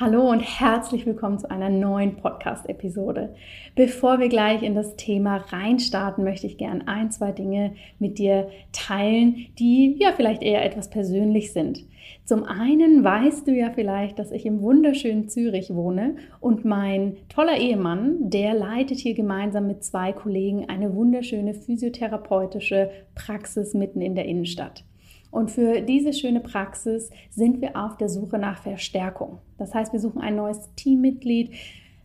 Hallo und herzlich willkommen zu einer neuen Podcast-Episode. Bevor wir gleich in das Thema reinstarten, möchte ich gern ein, zwei Dinge mit dir teilen, die ja vielleicht eher etwas persönlich sind. Zum einen weißt du ja vielleicht, dass ich im wunderschönen Zürich wohne und mein toller Ehemann, der leitet hier gemeinsam mit zwei Kollegen eine wunderschöne physiotherapeutische Praxis mitten in der Innenstadt. Und für diese schöne Praxis sind wir auf der Suche nach Verstärkung. Das heißt, wir suchen ein neues Teammitglied.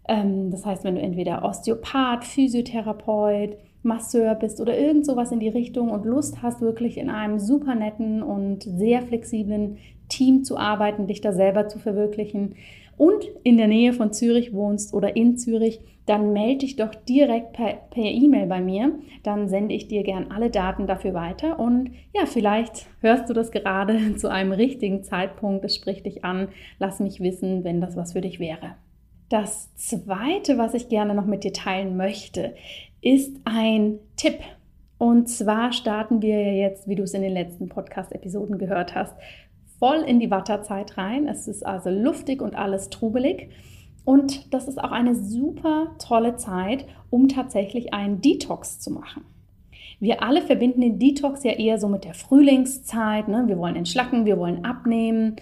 Ähm, das heißt, wenn du entweder Osteopath, Physiotherapeut, Masseur bist oder irgend sowas in die Richtung und Lust hast, wirklich in einem super netten und sehr flexiblen Team zu arbeiten, dich da selber zu verwirklichen und in der Nähe von Zürich wohnst oder in Zürich, dann melde dich doch direkt per E-Mail bei mir. Dann sende ich dir gern alle Daten dafür weiter und ja, vielleicht hörst du das gerade zu einem richtigen Zeitpunkt. Es spricht dich an. Lass mich wissen, wenn das was für dich wäre. Das zweite, was ich gerne noch mit dir teilen möchte, ist ein Tipp. Und zwar starten wir jetzt, wie du es in den letzten Podcast-Episoden gehört hast, voll in die Watterzeit rein. Es ist also luftig und alles trubelig. Und das ist auch eine super tolle Zeit, um tatsächlich einen Detox zu machen. Wir alle verbinden den Detox ja eher so mit der Frühlingszeit. Ne? Wir wollen entschlacken, wir wollen abnehmen.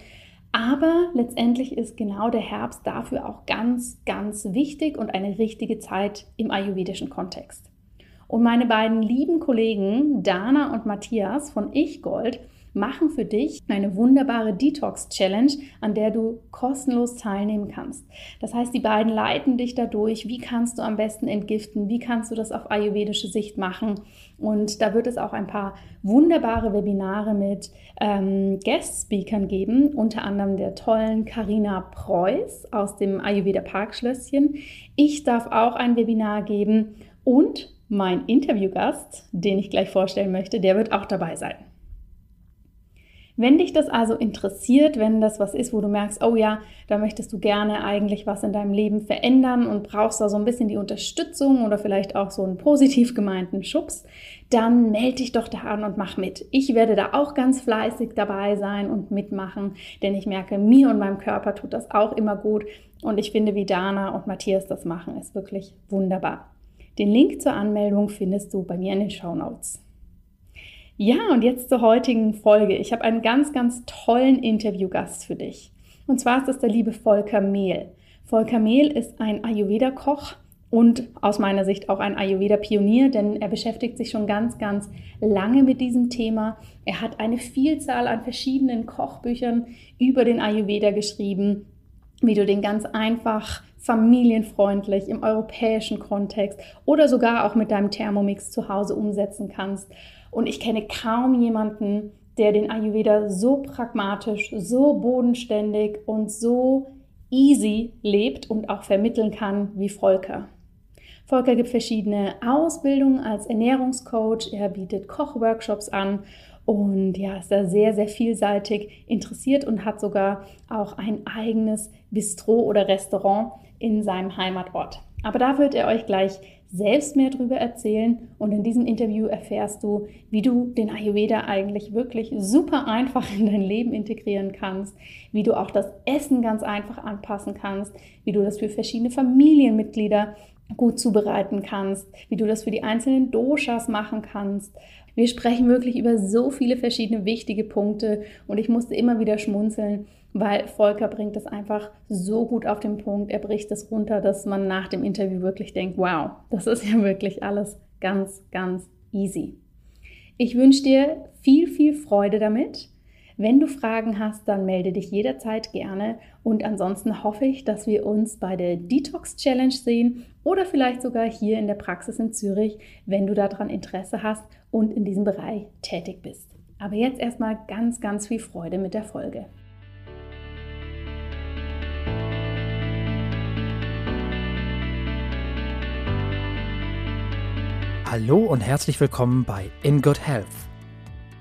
Aber letztendlich ist genau der Herbst dafür auch ganz, ganz wichtig und eine richtige Zeit im ayurvedischen Kontext. Und meine beiden lieben Kollegen Dana und Matthias von Ich Gold machen für dich eine wunderbare Detox-Challenge, an der du kostenlos teilnehmen kannst. Das heißt, die beiden leiten dich dadurch, wie kannst du am besten entgiften, wie kannst du das auf ayurvedische Sicht machen. Und da wird es auch ein paar wunderbare Webinare mit ähm, Guest-Speakern geben, unter anderem der tollen Karina Preuß aus dem Ayurveda Parkschlösschen. Ich darf auch ein Webinar geben und mein Interviewgast, den ich gleich vorstellen möchte, der wird auch dabei sein. Wenn dich das also interessiert, wenn das was ist, wo du merkst, oh ja, da möchtest du gerne eigentlich was in deinem Leben verändern und brauchst da so ein bisschen die Unterstützung oder vielleicht auch so einen positiv gemeinten Schubs, dann melde dich doch da an und mach mit. Ich werde da auch ganz fleißig dabei sein und mitmachen, denn ich merke, mir und meinem Körper tut das auch immer gut und ich finde, wie Dana und Matthias das machen, ist wirklich wunderbar. Den Link zur Anmeldung findest du bei mir in den Show Notes. Ja, und jetzt zur heutigen Folge. Ich habe einen ganz, ganz tollen Interviewgast für dich. Und zwar ist das der liebe Volker Mehl. Volker Mehl ist ein Ayurveda-Koch und aus meiner Sicht auch ein Ayurveda-Pionier, denn er beschäftigt sich schon ganz, ganz lange mit diesem Thema. Er hat eine Vielzahl an verschiedenen Kochbüchern über den Ayurveda geschrieben, wie du den ganz einfach familienfreundlich im europäischen Kontext oder sogar auch mit deinem Thermomix zu Hause umsetzen kannst. Und ich kenne kaum jemanden, der den Ayurveda so pragmatisch, so bodenständig und so easy lebt und auch vermitteln kann wie Volker. Volker gibt verschiedene Ausbildungen als Ernährungscoach, er bietet Kochworkshops an und ja, ist da sehr, sehr vielseitig interessiert und hat sogar auch ein eigenes Bistro oder Restaurant in seinem Heimatort. Aber da wird er euch gleich selbst mehr darüber erzählen. Und in diesem Interview erfährst du, wie du den Ayurveda eigentlich wirklich super einfach in dein Leben integrieren kannst, wie du auch das Essen ganz einfach anpassen kannst, wie du das für verschiedene Familienmitglieder gut zubereiten kannst, wie du das für die einzelnen Doshas machen kannst. Wir sprechen wirklich über so viele verschiedene wichtige Punkte und ich musste immer wieder schmunzeln, weil Volker bringt es einfach so gut auf den Punkt. Er bricht es runter, dass man nach dem Interview wirklich denkt, wow, das ist ja wirklich alles ganz, ganz easy. Ich wünsche dir viel, viel Freude damit. Wenn du Fragen hast, dann melde dich jederzeit gerne. Und ansonsten hoffe ich, dass wir uns bei der Detox Challenge sehen oder vielleicht sogar hier in der Praxis in Zürich, wenn du daran Interesse hast und in diesem Bereich tätig bist. Aber jetzt erstmal ganz, ganz viel Freude mit der Folge. Hallo und herzlich willkommen bei In Good Health,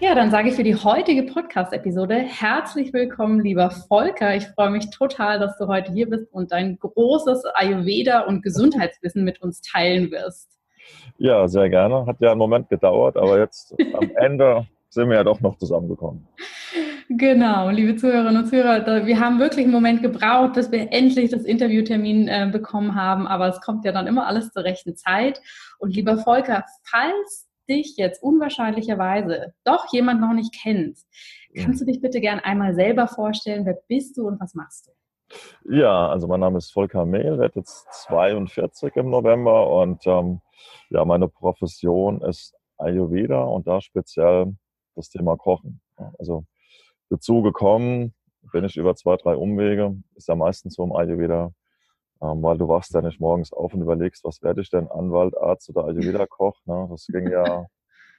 Ja, dann sage ich für die heutige Podcast-Episode herzlich willkommen, lieber Volker. Ich freue mich total, dass du heute hier bist und dein großes Ayurveda- und Gesundheitswissen mit uns teilen wirst. Ja, sehr gerne. Hat ja einen Moment gedauert, aber jetzt am Ende sind wir ja doch noch zusammengekommen. Genau, liebe Zuhörerinnen und Zuhörer, wir haben wirklich einen Moment gebraucht, bis wir endlich das Interviewtermin äh, bekommen haben, aber es kommt ja dann immer alles zur rechten Zeit. Und lieber Volker, falls dich jetzt unwahrscheinlicherweise doch jemand noch nicht kennt, kannst du dich bitte gern einmal selber vorstellen, wer bist du und was machst du? Ja, also mein Name ist Volker Mehl, werde jetzt 42 im November und ähm, ja, meine Profession ist Ayurveda und da speziell das Thema Kochen. Also dazu gekommen bin ich über zwei, drei Umwege, ist ja meistens so im Ayurveda, ähm, weil du wachst ja nicht morgens auf und überlegst, was werde ich denn, Anwalt, Arzt oder Ayurveda-Koch. Ne? Das ging ja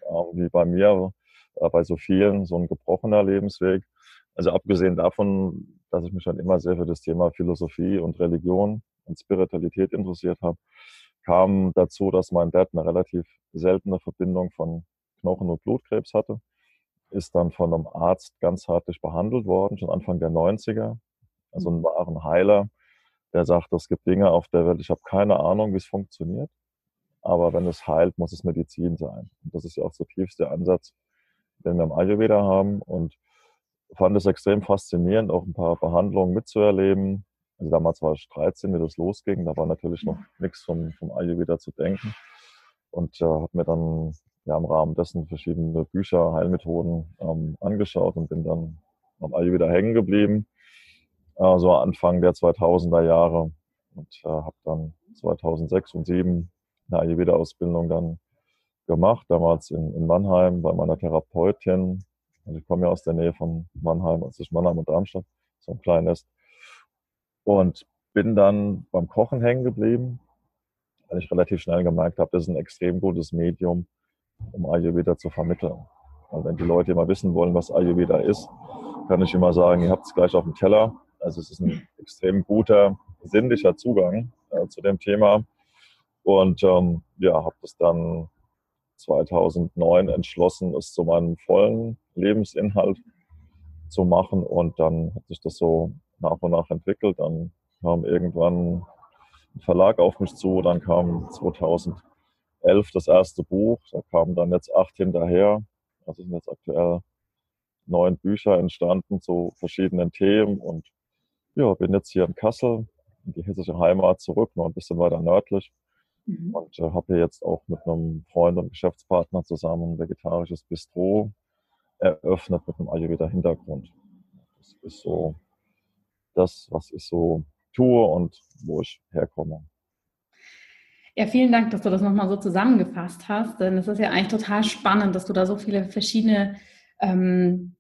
äh, wie bei mir, äh, bei so vielen, so ein gebrochener Lebensweg. Also abgesehen davon, dass ich mich schon immer sehr für das Thema Philosophie und Religion und Spiritualität interessiert habe, kam dazu, dass mein Dad eine relativ seltene Verbindung von Knochen- und Blutkrebs hatte. Ist dann von einem Arzt ganzheitlich behandelt worden, schon Anfang der 90er. Also ein wahren Heiler, der sagt, es gibt Dinge auf der Welt, ich habe keine Ahnung, wie es funktioniert. Aber wenn es heilt, muss es Medizin sein. Und das ist ja auch so tiefste Ansatz, den wir im Ayurveda haben. Und fand es extrem faszinierend, auch ein paar Behandlungen mitzuerleben. Also damals war ich 13, wie das losging. Da war natürlich noch nichts vom, vom Ayurveda zu denken. Und äh, habe mir dann ja, im Rahmen dessen verschiedene Bücher, Heilmethoden ähm, angeschaut und bin dann am Ayurveda hängen geblieben äh, so Anfang der 2000er Jahre und äh, habe dann 2006 und 2007 eine Ayurveda-Ausbildung dann gemacht, damals in, in Mannheim bei meiner Therapeutin. Also ich komme ja aus der Nähe von Mannheim, also zwischen Mannheim und Darmstadt, so ein kleines. Und bin dann beim Kochen hängen geblieben, weil ich relativ schnell gemerkt habe, das ist ein extrem gutes Medium, um Ayurveda zu vermitteln. Und wenn die Leute immer wissen wollen, was Ayurveda ist, kann ich immer sagen, ihr habt es gleich auf dem Teller. Also es ist ein extrem guter, sinnlicher Zugang äh, zu dem Thema. Und ähm, ja, habe das dann 2009 entschlossen, es zu meinem vollen Lebensinhalt zu machen. Und dann hat sich das so nach und nach entwickelt. Dann kam irgendwann ein Verlag auf mich zu. Dann kam 2011 das erste Buch. Da kamen dann jetzt acht hinterher. Also sind jetzt aktuell neun Bücher entstanden zu verschiedenen Themen und ja, bin jetzt hier in Kassel, in die hessische Heimat zurück, noch ein bisschen weiter nördlich. Mhm. Und äh, habe hier jetzt auch mit einem Freund und Geschäftspartner zusammen ein vegetarisches Bistro eröffnet mit einem Ayurveda-Hintergrund. Das ist so das, was ich so tue und wo ich herkomme. Ja, vielen Dank, dass du das nochmal so zusammengefasst hast, denn es ist ja eigentlich total spannend, dass du da so viele verschiedene ähm,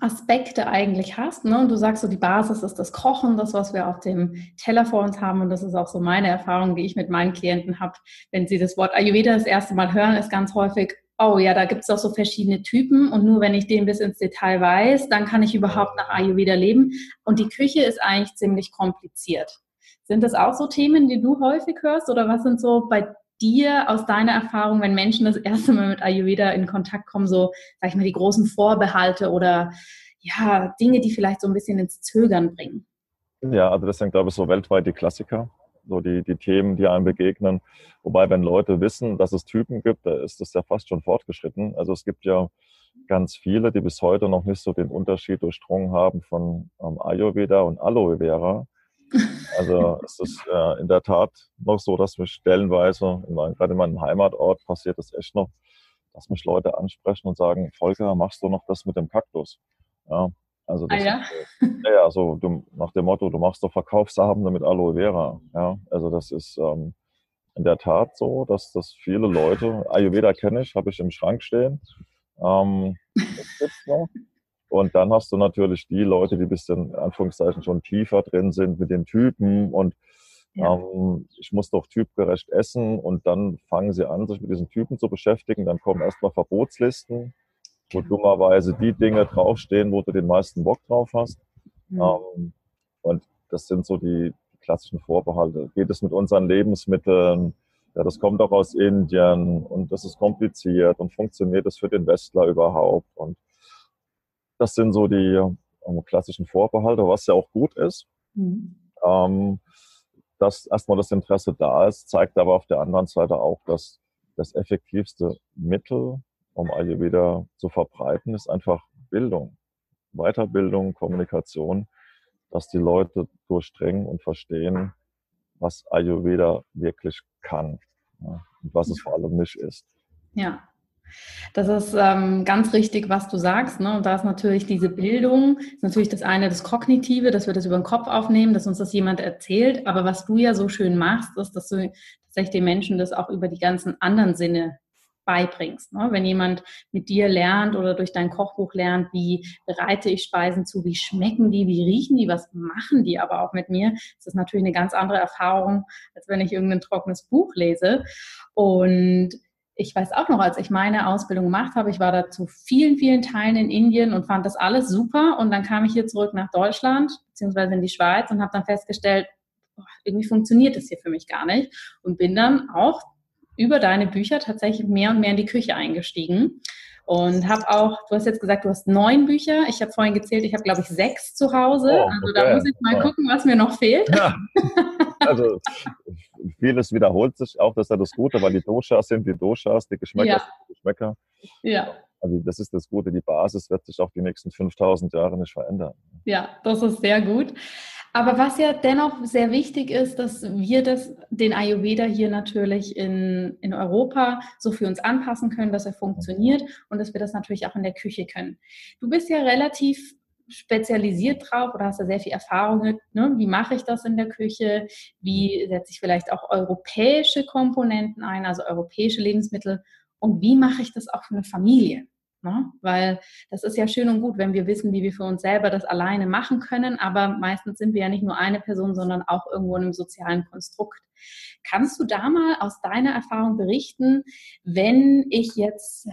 Aspekte eigentlich hast. Ne? Und du sagst so, die Basis ist das Kochen, das, was wir auf dem Teller vor uns haben. Und das ist auch so meine Erfahrung, die ich mit meinen Klienten habe. Wenn sie das Wort Ayurveda das erste Mal hören, ist ganz häufig, oh ja, da gibt es auch so verschiedene Typen. Und nur wenn ich den bis ins Detail weiß, dann kann ich überhaupt nach Ayurveda leben. Und die Küche ist eigentlich ziemlich kompliziert. Sind das auch so Themen, die du häufig hörst? Oder was sind so bei dir aus deiner Erfahrung, wenn Menschen das erste Mal mit Ayurveda in Kontakt kommen, so, sag ich mal, die großen Vorbehalte oder ja, Dinge, die vielleicht so ein bisschen ins Zögern bringen? Ja, also das sind, glaube ich, so weltweit die Klassiker, so die, die Themen, die einem begegnen. Wobei, wenn Leute wissen, dass es Typen gibt, da ist das ja fast schon fortgeschritten. Also es gibt ja ganz viele, die bis heute noch nicht so den Unterschied durchdrungen haben von ähm, Ayurveda und Aloe Vera. Also es ist äh, in der Tat noch so, dass mich stellenweise, in mein, gerade in meinem Heimatort passiert es echt noch, dass mich Leute ansprechen und sagen, Volker, machst du noch das mit dem Kaktus? Ja, also das ah, ja? Äh, ja, so du, nach dem Motto, du machst doch Verkaufsabende mit Aloe Vera. Ja, also das ist ähm, in der Tat so, dass das viele Leute, Ayurveda kenne ich, habe ich im Schrank stehen. Ähm, das gibt's noch. Und dann hast du natürlich die Leute, die ein bisschen, in Anführungszeichen, schon tiefer drin sind mit den Typen und ja. ähm, ich muss doch typgerecht essen und dann fangen sie an, sich mit diesen Typen zu beschäftigen. Dann kommen erstmal Verbotslisten, wo genau. dummerweise die Dinge draufstehen, wo du den meisten Bock drauf hast. Mhm. Ähm, und das sind so die, klassischen Vorbehalte. Geht es mit unseren Lebensmitteln? ja, das kommt auch aus Indien und das ist kompliziert und funktioniert das für den Westler überhaupt? Und das sind so die um, klassischen Vorbehalte, was ja auch gut ist. Mhm. Ähm, dass erstmal das Interesse da ist, zeigt aber auf der anderen Seite auch, dass das effektivste Mittel, um Ayurveda zu verbreiten, ist einfach Bildung, Weiterbildung, Kommunikation, dass die Leute durchdringen und verstehen, was Ayurveda wirklich kann ja, und was es vor allem nicht ist. Ja, das ist ähm, ganz richtig, was du sagst. Ne? Und da ist natürlich diese Bildung, ist natürlich das eine, das Kognitive, dass wir das über den Kopf aufnehmen, dass uns das jemand erzählt. Aber was du ja so schön machst, ist, dass du tatsächlich den Menschen das auch über die ganzen anderen Sinne beibringst. Ne? Wenn jemand mit dir lernt oder durch dein Kochbuch lernt, wie bereite ich Speisen zu, wie schmecken die, wie riechen die, was machen die aber auch mit mir, das ist natürlich eine ganz andere Erfahrung, als wenn ich irgendein trockenes Buch lese. Und ich weiß auch noch, als ich meine Ausbildung gemacht habe, ich war da zu vielen, vielen Teilen in Indien und fand das alles super. Und dann kam ich hier zurück nach Deutschland, beziehungsweise in die Schweiz und habe dann festgestellt, irgendwie funktioniert das hier für mich gar nicht. Und bin dann auch über deine Bücher tatsächlich mehr und mehr in die Küche eingestiegen. Und habe auch, du hast jetzt gesagt, du hast neun Bücher. Ich habe vorhin gezählt, ich habe, glaube ich, sechs zu Hause. Oh, also da muss ich mal gucken, was mir noch fehlt. Ja. Also vieles wiederholt sich auch, das ist ja das Gute, weil die Doshas sind die Doshas, die Geschmäcker ja. sind die Geschmäcker. Ja. Also das ist das Gute, die Basis wird sich auch die nächsten 5000 Jahre nicht verändern. Ja, das ist sehr gut. Aber was ja dennoch sehr wichtig ist, dass wir das, den Ayurveda hier natürlich in, in Europa so für uns anpassen können, dass er funktioniert und dass wir das natürlich auch in der Küche können. Du bist ja relativ spezialisiert drauf oder hast da sehr viel Erfahrung mit, ne? wie mache ich das in der Küche, wie setze ich vielleicht auch europäische Komponenten ein, also europäische Lebensmittel und wie mache ich das auch für eine Familie. Ne? Weil das ist ja schön und gut, wenn wir wissen, wie wir für uns selber das alleine machen können, aber meistens sind wir ja nicht nur eine Person, sondern auch irgendwo in einem sozialen Konstrukt. Kannst du da mal aus deiner Erfahrung berichten, wenn ich jetzt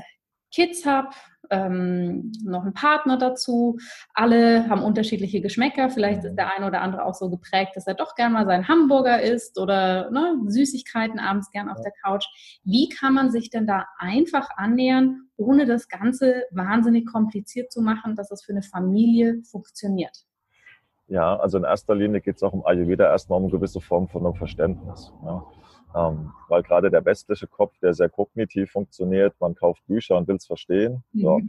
Kids habe, ähm, noch einen Partner dazu. Alle haben unterschiedliche Geschmäcker. Vielleicht ist der eine oder andere auch so geprägt, dass er doch gern mal seinen Hamburger isst oder ne, Süßigkeiten abends gern auf der Couch. Wie kann man sich denn da einfach annähern, ohne das Ganze wahnsinnig kompliziert zu machen, dass es für eine Familie funktioniert? Ja, also in erster Linie geht es auch um Ayurveda erstmal um eine gewisse Form von einem Verständnis. Ja. Ähm, weil gerade der westliche Kopf, der sehr kognitiv funktioniert, man kauft Bücher und will es verstehen. Mhm. So.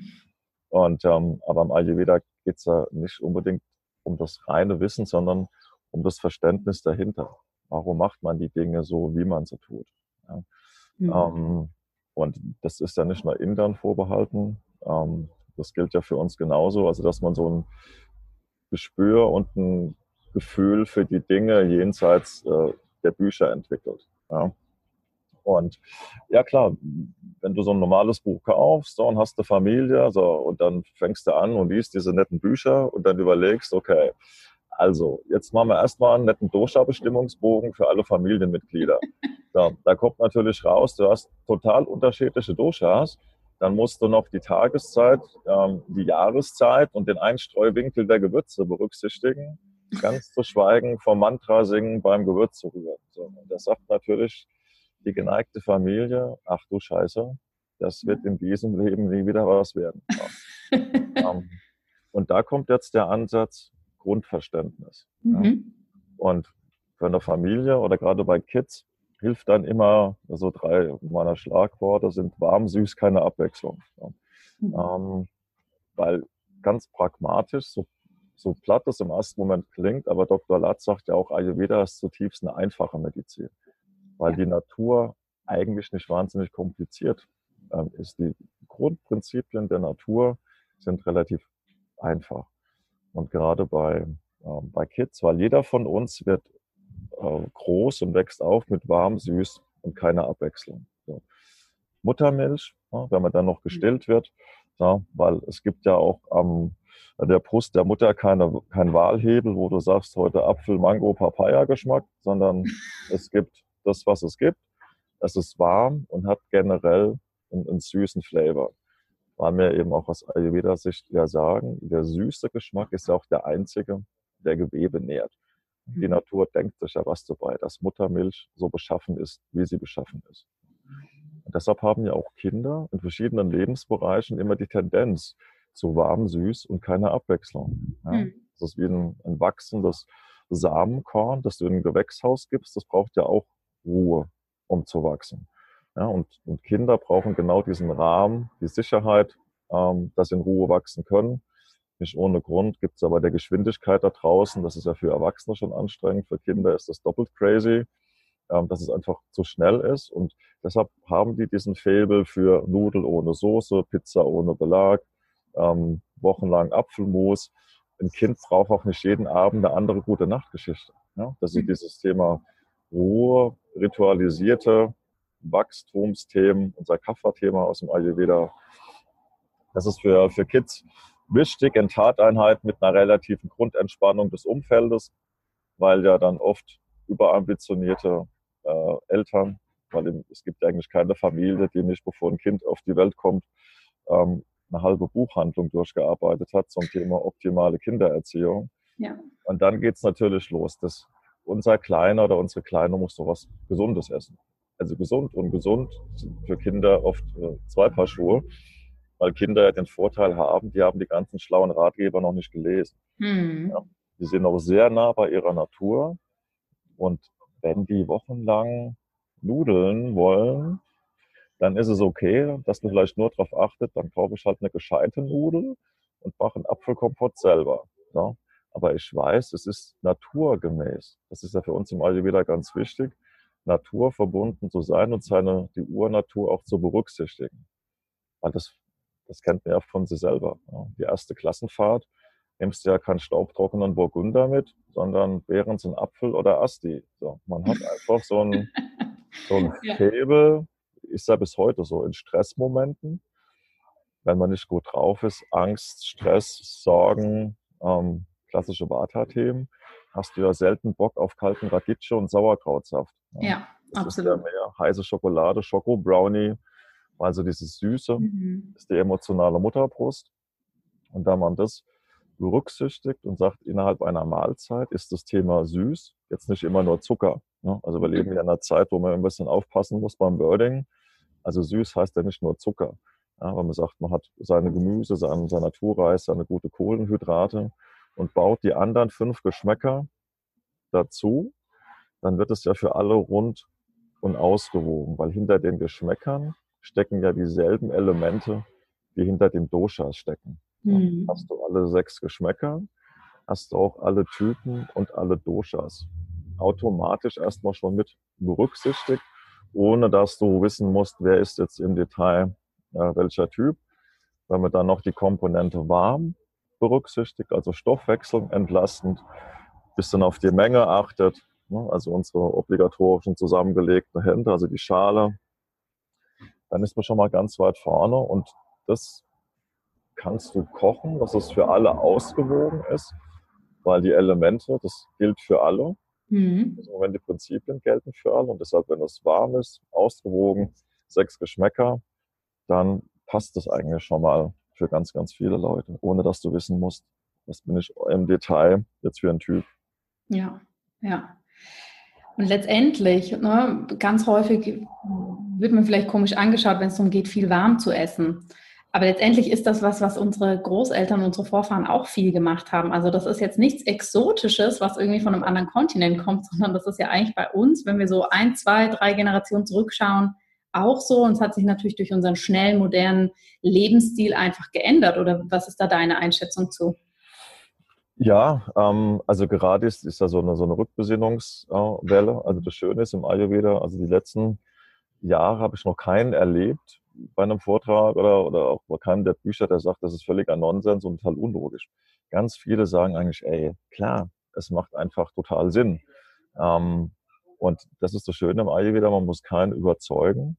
Und, ähm, aber im Ayurveda geht es ja nicht unbedingt um das reine Wissen, sondern um das Verständnis dahinter. Warum macht man die Dinge so, wie man sie tut? Ja. Mhm. Ähm, und das ist ja nicht nur Indern vorbehalten. Ähm, das gilt ja für uns genauso. Also, dass man so ein Gespür und ein Gefühl für die Dinge jenseits äh, der Bücher entwickelt. Ja. Und ja klar, wenn du so ein normales Buch kaufst und hast eine Familie so, und dann fängst du an und liest diese netten Bücher und dann überlegst, okay, also jetzt machen wir erstmal einen netten Dosha-Bestimmungsbogen für alle Familienmitglieder. So, da kommt natürlich raus, du hast total unterschiedliche Doshas. Dann musst du noch die Tageszeit, ähm, die Jahreszeit und den Einstreuwinkel der Gewürze berücksichtigen ganz zu schweigen vom Mantra singen beim Gewürz rühren. So, das sagt natürlich die geneigte Familie, ach du Scheiße, das wird in diesem Leben nie wieder was werden. Ja. um, ähm, und da kommt jetzt der Ansatz Grundverständnis. Mhm. Ja. Und für eine Familie oder gerade bei Kids hilft dann immer, so also drei meiner Schlagworte sind warm, süß, keine Abwechslung. Ja. Mhm. Um, ähm, weil ganz pragmatisch, so so platt das im ersten Moment klingt, aber Dr. Latz sagt ja auch, Ayurveda ist zutiefst eine einfache Medizin, weil ja. die Natur eigentlich nicht wahnsinnig kompliziert ähm, ist. Die Grundprinzipien der Natur sind relativ einfach. Und gerade bei, ähm, bei Kids, weil jeder von uns wird äh, groß und wächst auf mit warm, süß und keiner Abwechslung. So. Muttermilch, ja, wenn man dann noch gestillt wird, ja, weil es gibt ja auch am der Brust der Mutter keine, kein Wahlhebel, wo du sagst, heute Apfel, Mango, Papaya-Geschmack, sondern es gibt das, was es gibt. Es ist warm und hat generell einen, einen süßen Flavor. Weil wir eben auch aus Ayurveda-Sicht ja sagen, der süße Geschmack ist ja auch der einzige, der Gewebe nährt. Die Natur denkt sich ja was dabei, dass Muttermilch so beschaffen ist, wie sie beschaffen ist. Und deshalb haben ja auch Kinder in verschiedenen Lebensbereichen immer die Tendenz zu warm, süß und keine Abwechslung. Ja? Mhm. Das ist wie ein, ein wachsendes Samenkorn, das du in ein Gewächshaus gibst. Das braucht ja auch Ruhe, um zu wachsen. Ja, und, und Kinder brauchen genau diesen Rahmen, die Sicherheit, ähm, dass sie in Ruhe wachsen können. Nicht ohne Grund gibt es aber der Geschwindigkeit da draußen, das ist ja für Erwachsene schon anstrengend, für Kinder ist das doppelt crazy, ähm, dass es einfach zu schnell ist. Und deshalb haben die diesen Faible für Nudel ohne Soße, Pizza ohne Belag, ähm, wochenlang Apfelmus. Ein Kind braucht auch nicht jeden Abend eine andere gute Nachtgeschichte. Ja? Das ist mhm. dieses Thema Ruhe, ritualisierte Wachstumsthemen, unser Kapha-Thema aus dem Ayurveda. Das ist für, für Kids wichtig in Tateinheit mit einer relativen Grundentspannung des Umfeldes, weil ja dann oft überambitionierte äh, Eltern, weil es gibt eigentlich keine Familie, die nicht, bevor ein Kind auf die Welt kommt, ähm, eine halbe Buchhandlung durchgearbeitet hat zum Thema optimale Kindererziehung. Ja. Und dann geht es natürlich los. dass unser Kleiner oder unsere Kleine muss so was Gesundes essen. Also gesund und gesund sind für Kinder oft äh, zwei Paar Schuhe weil Kinder ja den Vorteil haben, die haben die ganzen schlauen Ratgeber noch nicht gelesen. Mhm. Ja, die sind noch sehr nah bei ihrer Natur und wenn die wochenlang Nudeln wollen, dann ist es okay, dass man vielleicht nur darauf achtet, dann kaufe ich halt eine gescheite Nudel und mache einen Apfelkompott selber. Ja. Aber ich weiß, es ist naturgemäß. Das ist ja für uns im Ayurveda ganz wichtig, naturverbunden zu sein und seine, die Urnatur auch zu berücksichtigen. Weil das das kennt man ja von sich selber. Ja. Die erste Klassenfahrt nimmst du ja keinen staubtrockenen Burgunder mit, sondern Behrens einen Apfel oder Asti. So, man hat einfach so ein, so ein ja. Hebel, ist ja bis heute so in Stressmomenten, wenn man nicht gut drauf ist, Angst, Stress, Sorgen, ähm, klassische Vata-Themen, hast du ja selten Bock auf kalten Radicchio und Sauerkrautsaft. Ja, ja das absolut. Ist ja mehr heiße Schokolade, Schoko-Brownie, also dieses Süße mhm. ist die emotionale Mutterbrust. Und da man das berücksichtigt und sagt, innerhalb einer Mahlzeit ist das Thema süß, jetzt nicht immer nur Zucker. Ne? Also wir leben ja in einer Zeit, wo man ein bisschen aufpassen muss beim Wording. Also süß heißt ja nicht nur Zucker. Ja, weil man sagt, man hat seine Gemüse, seinen, sein Naturreis, seine gute Kohlenhydrate und baut die anderen fünf Geschmäcker dazu, dann wird es ja für alle rund und ausgewogen, weil hinter den Geschmäckern stecken ja dieselben Elemente, die hinter den Doshas stecken. Mhm. Hast du alle sechs Geschmäcker, hast du auch alle Typen und alle Doshas automatisch erstmal schon mit berücksichtigt, ohne dass du wissen musst, wer ist jetzt im Detail äh, welcher Typ. Wenn man dann noch die Komponente warm berücksichtigt, also Stoffwechsel entlastend, bisschen auf die Menge achtet, ne, also unsere obligatorischen zusammengelegten Hände, also die Schale, dann ist man schon mal ganz weit vorne und das kannst du kochen, dass es für alle ausgewogen ist, weil die Elemente, das gilt für alle. Mhm. Also wenn die Prinzipien gelten für alle und deshalb, wenn es warm ist, ausgewogen, sechs Geschmäcker, dann passt das eigentlich schon mal für ganz, ganz viele Leute, ohne dass du wissen musst, was bin ich im Detail jetzt für ein Typ. Ja, ja. Und letztendlich, ne, ganz häufig wird man vielleicht komisch angeschaut, wenn es darum geht, viel warm zu essen. Aber letztendlich ist das was, was unsere Großeltern, unsere Vorfahren auch viel gemacht haben. Also das ist jetzt nichts Exotisches, was irgendwie von einem anderen Kontinent kommt, sondern das ist ja eigentlich bei uns, wenn wir so ein, zwei, drei Generationen zurückschauen, auch so. Und es hat sich natürlich durch unseren schnellen, modernen Lebensstil einfach geändert. Oder was ist da deine Einschätzung zu? Ja, ähm, also gerade ist, ist da so eine, so eine Rückbesinnungswelle. also das Schöne ist im Ayurveda, also die letzten Jahre habe ich noch keinen erlebt bei einem Vortrag oder, oder auch bei keinem der Bücher, der sagt, das ist völliger Nonsens und total unlogisch. Ganz viele sagen eigentlich, ey, klar, es macht einfach total Sinn. Ähm, und das ist das Schöne im Ayurveda, man muss keinen überzeugen.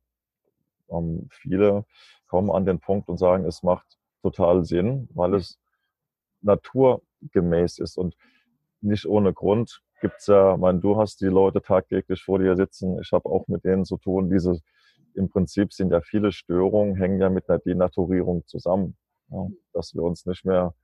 Ähm, viele kommen an den Punkt und sagen, es macht total Sinn, weil es naturgemäß ist. Und nicht ohne Grund gibt es ja, mein, du hast die Leute tagtäglich vor dir sitzen. Ich habe auch mit denen zu tun. Diese, im Prinzip sind ja viele Störungen, hängen ja mit einer Denaturierung zusammen. Ja, dass wir uns nicht mehr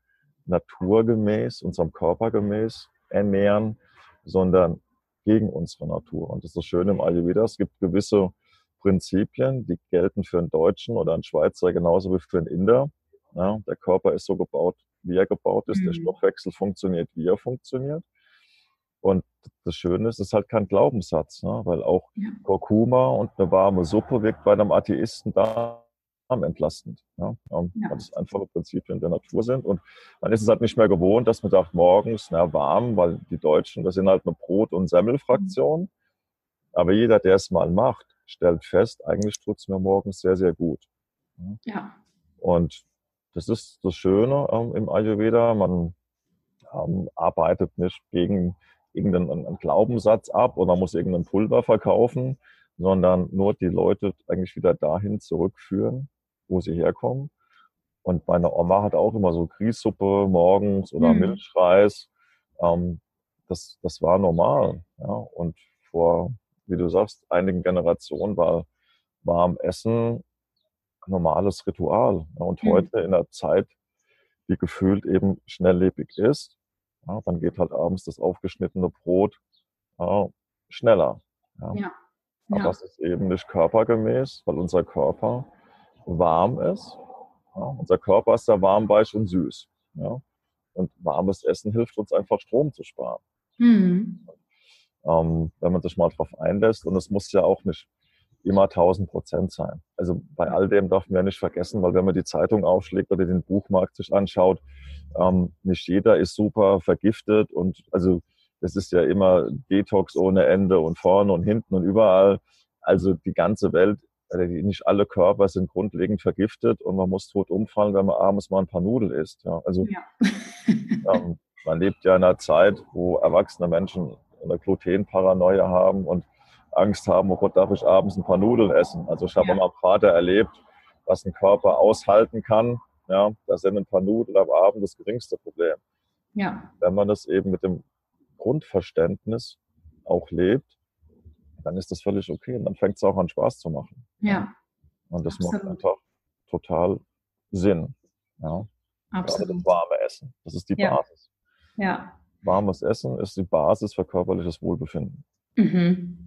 naturgemäß, unserem Körper gemäß ernähren, sondern gegen unsere Natur. Und das ist das Schöne im Ayurveda. Es gibt gewisse Prinzipien, die gelten für einen Deutschen oder einen Schweizer genauso wie für einen Inder. Ja, der Körper ist so gebaut, wie er gebaut ist. Mhm. Der Stoffwechsel funktioniert, wie er funktioniert. Und das Schöne ist, es ist halt kein Glaubenssatz, ne? weil auch ja. Kurkuma und eine warme Suppe wirkt bei einem Atheisten da entlastend. Ja? Ähm, ja. Weil es einfache Prinzipien der Natur sind. Und dann ist es halt nicht mehr gewohnt, dass man sagt, morgens, na, warm, weil die Deutschen, das sind halt eine Brot- und Semmelfraktion. Mhm. Aber jeder, der es mal macht, stellt fest, eigentlich tut es mir morgens sehr, sehr gut. Ja. Und das ist das Schöne ähm, im Ayurveda. Man ähm, arbeitet nicht gegen irgendeinen Glaubenssatz ab oder muss irgendein Pulver verkaufen, sondern nur die Leute eigentlich wieder dahin zurückführen, wo sie herkommen. Und meine Oma hat auch immer so Grießsuppe morgens oder mhm. Milchreis. Ähm, das, das war normal. Ja? Und vor, wie du sagst, einigen Generationen war warm Essen normales Ritual. Ja? Und mhm. heute in der Zeit, die gefühlt eben schnelllebig ist, ja, dann geht halt abends das aufgeschnittene Brot ja, schneller. Ja. ja. Aber das ist eben nicht körpergemäß, weil unser Körper warm ist. unser Körper ist ja warm, weich und süß. Und warmes Essen hilft uns einfach Strom zu sparen. Mhm. Ähm, wenn man sich mal darauf einlässt. Und es muss ja auch nicht immer 1000 Prozent sein. Also bei all dem darf man ja nicht vergessen, weil wenn man die Zeitung aufschlägt oder den Buchmarkt sich anschaut, ähm, nicht jeder ist super vergiftet und also es ist ja immer Detox ohne Ende und vorne und hinten und überall. Also die ganze Welt, also nicht alle Körper sind grundlegend vergiftet und man muss tot umfallen, wenn man abends mal ein paar Nudeln isst. Ja, also ja. ähm, man lebt ja in einer Zeit, wo erwachsene Menschen eine Glutenparanoia haben und Angst haben, oh Gott, darf ich abends ein paar Nudeln essen. Also ich habe ja. mal Vater erlebt, was ein Körper aushalten kann. Ja, da sind ein paar Nudeln am Abend das geringste Problem. Ja. Wenn man das eben mit dem Grundverständnis auch lebt, dann ist das völlig okay. Und dann fängt es auch an Spaß zu machen. Ja. Und das Absolut. macht einfach total Sinn. Ja. Absolut. Gerade das warme Essen. Das ist die ja. Basis. Ja. Warmes Essen ist die Basis für körperliches Wohlbefinden. Mhm.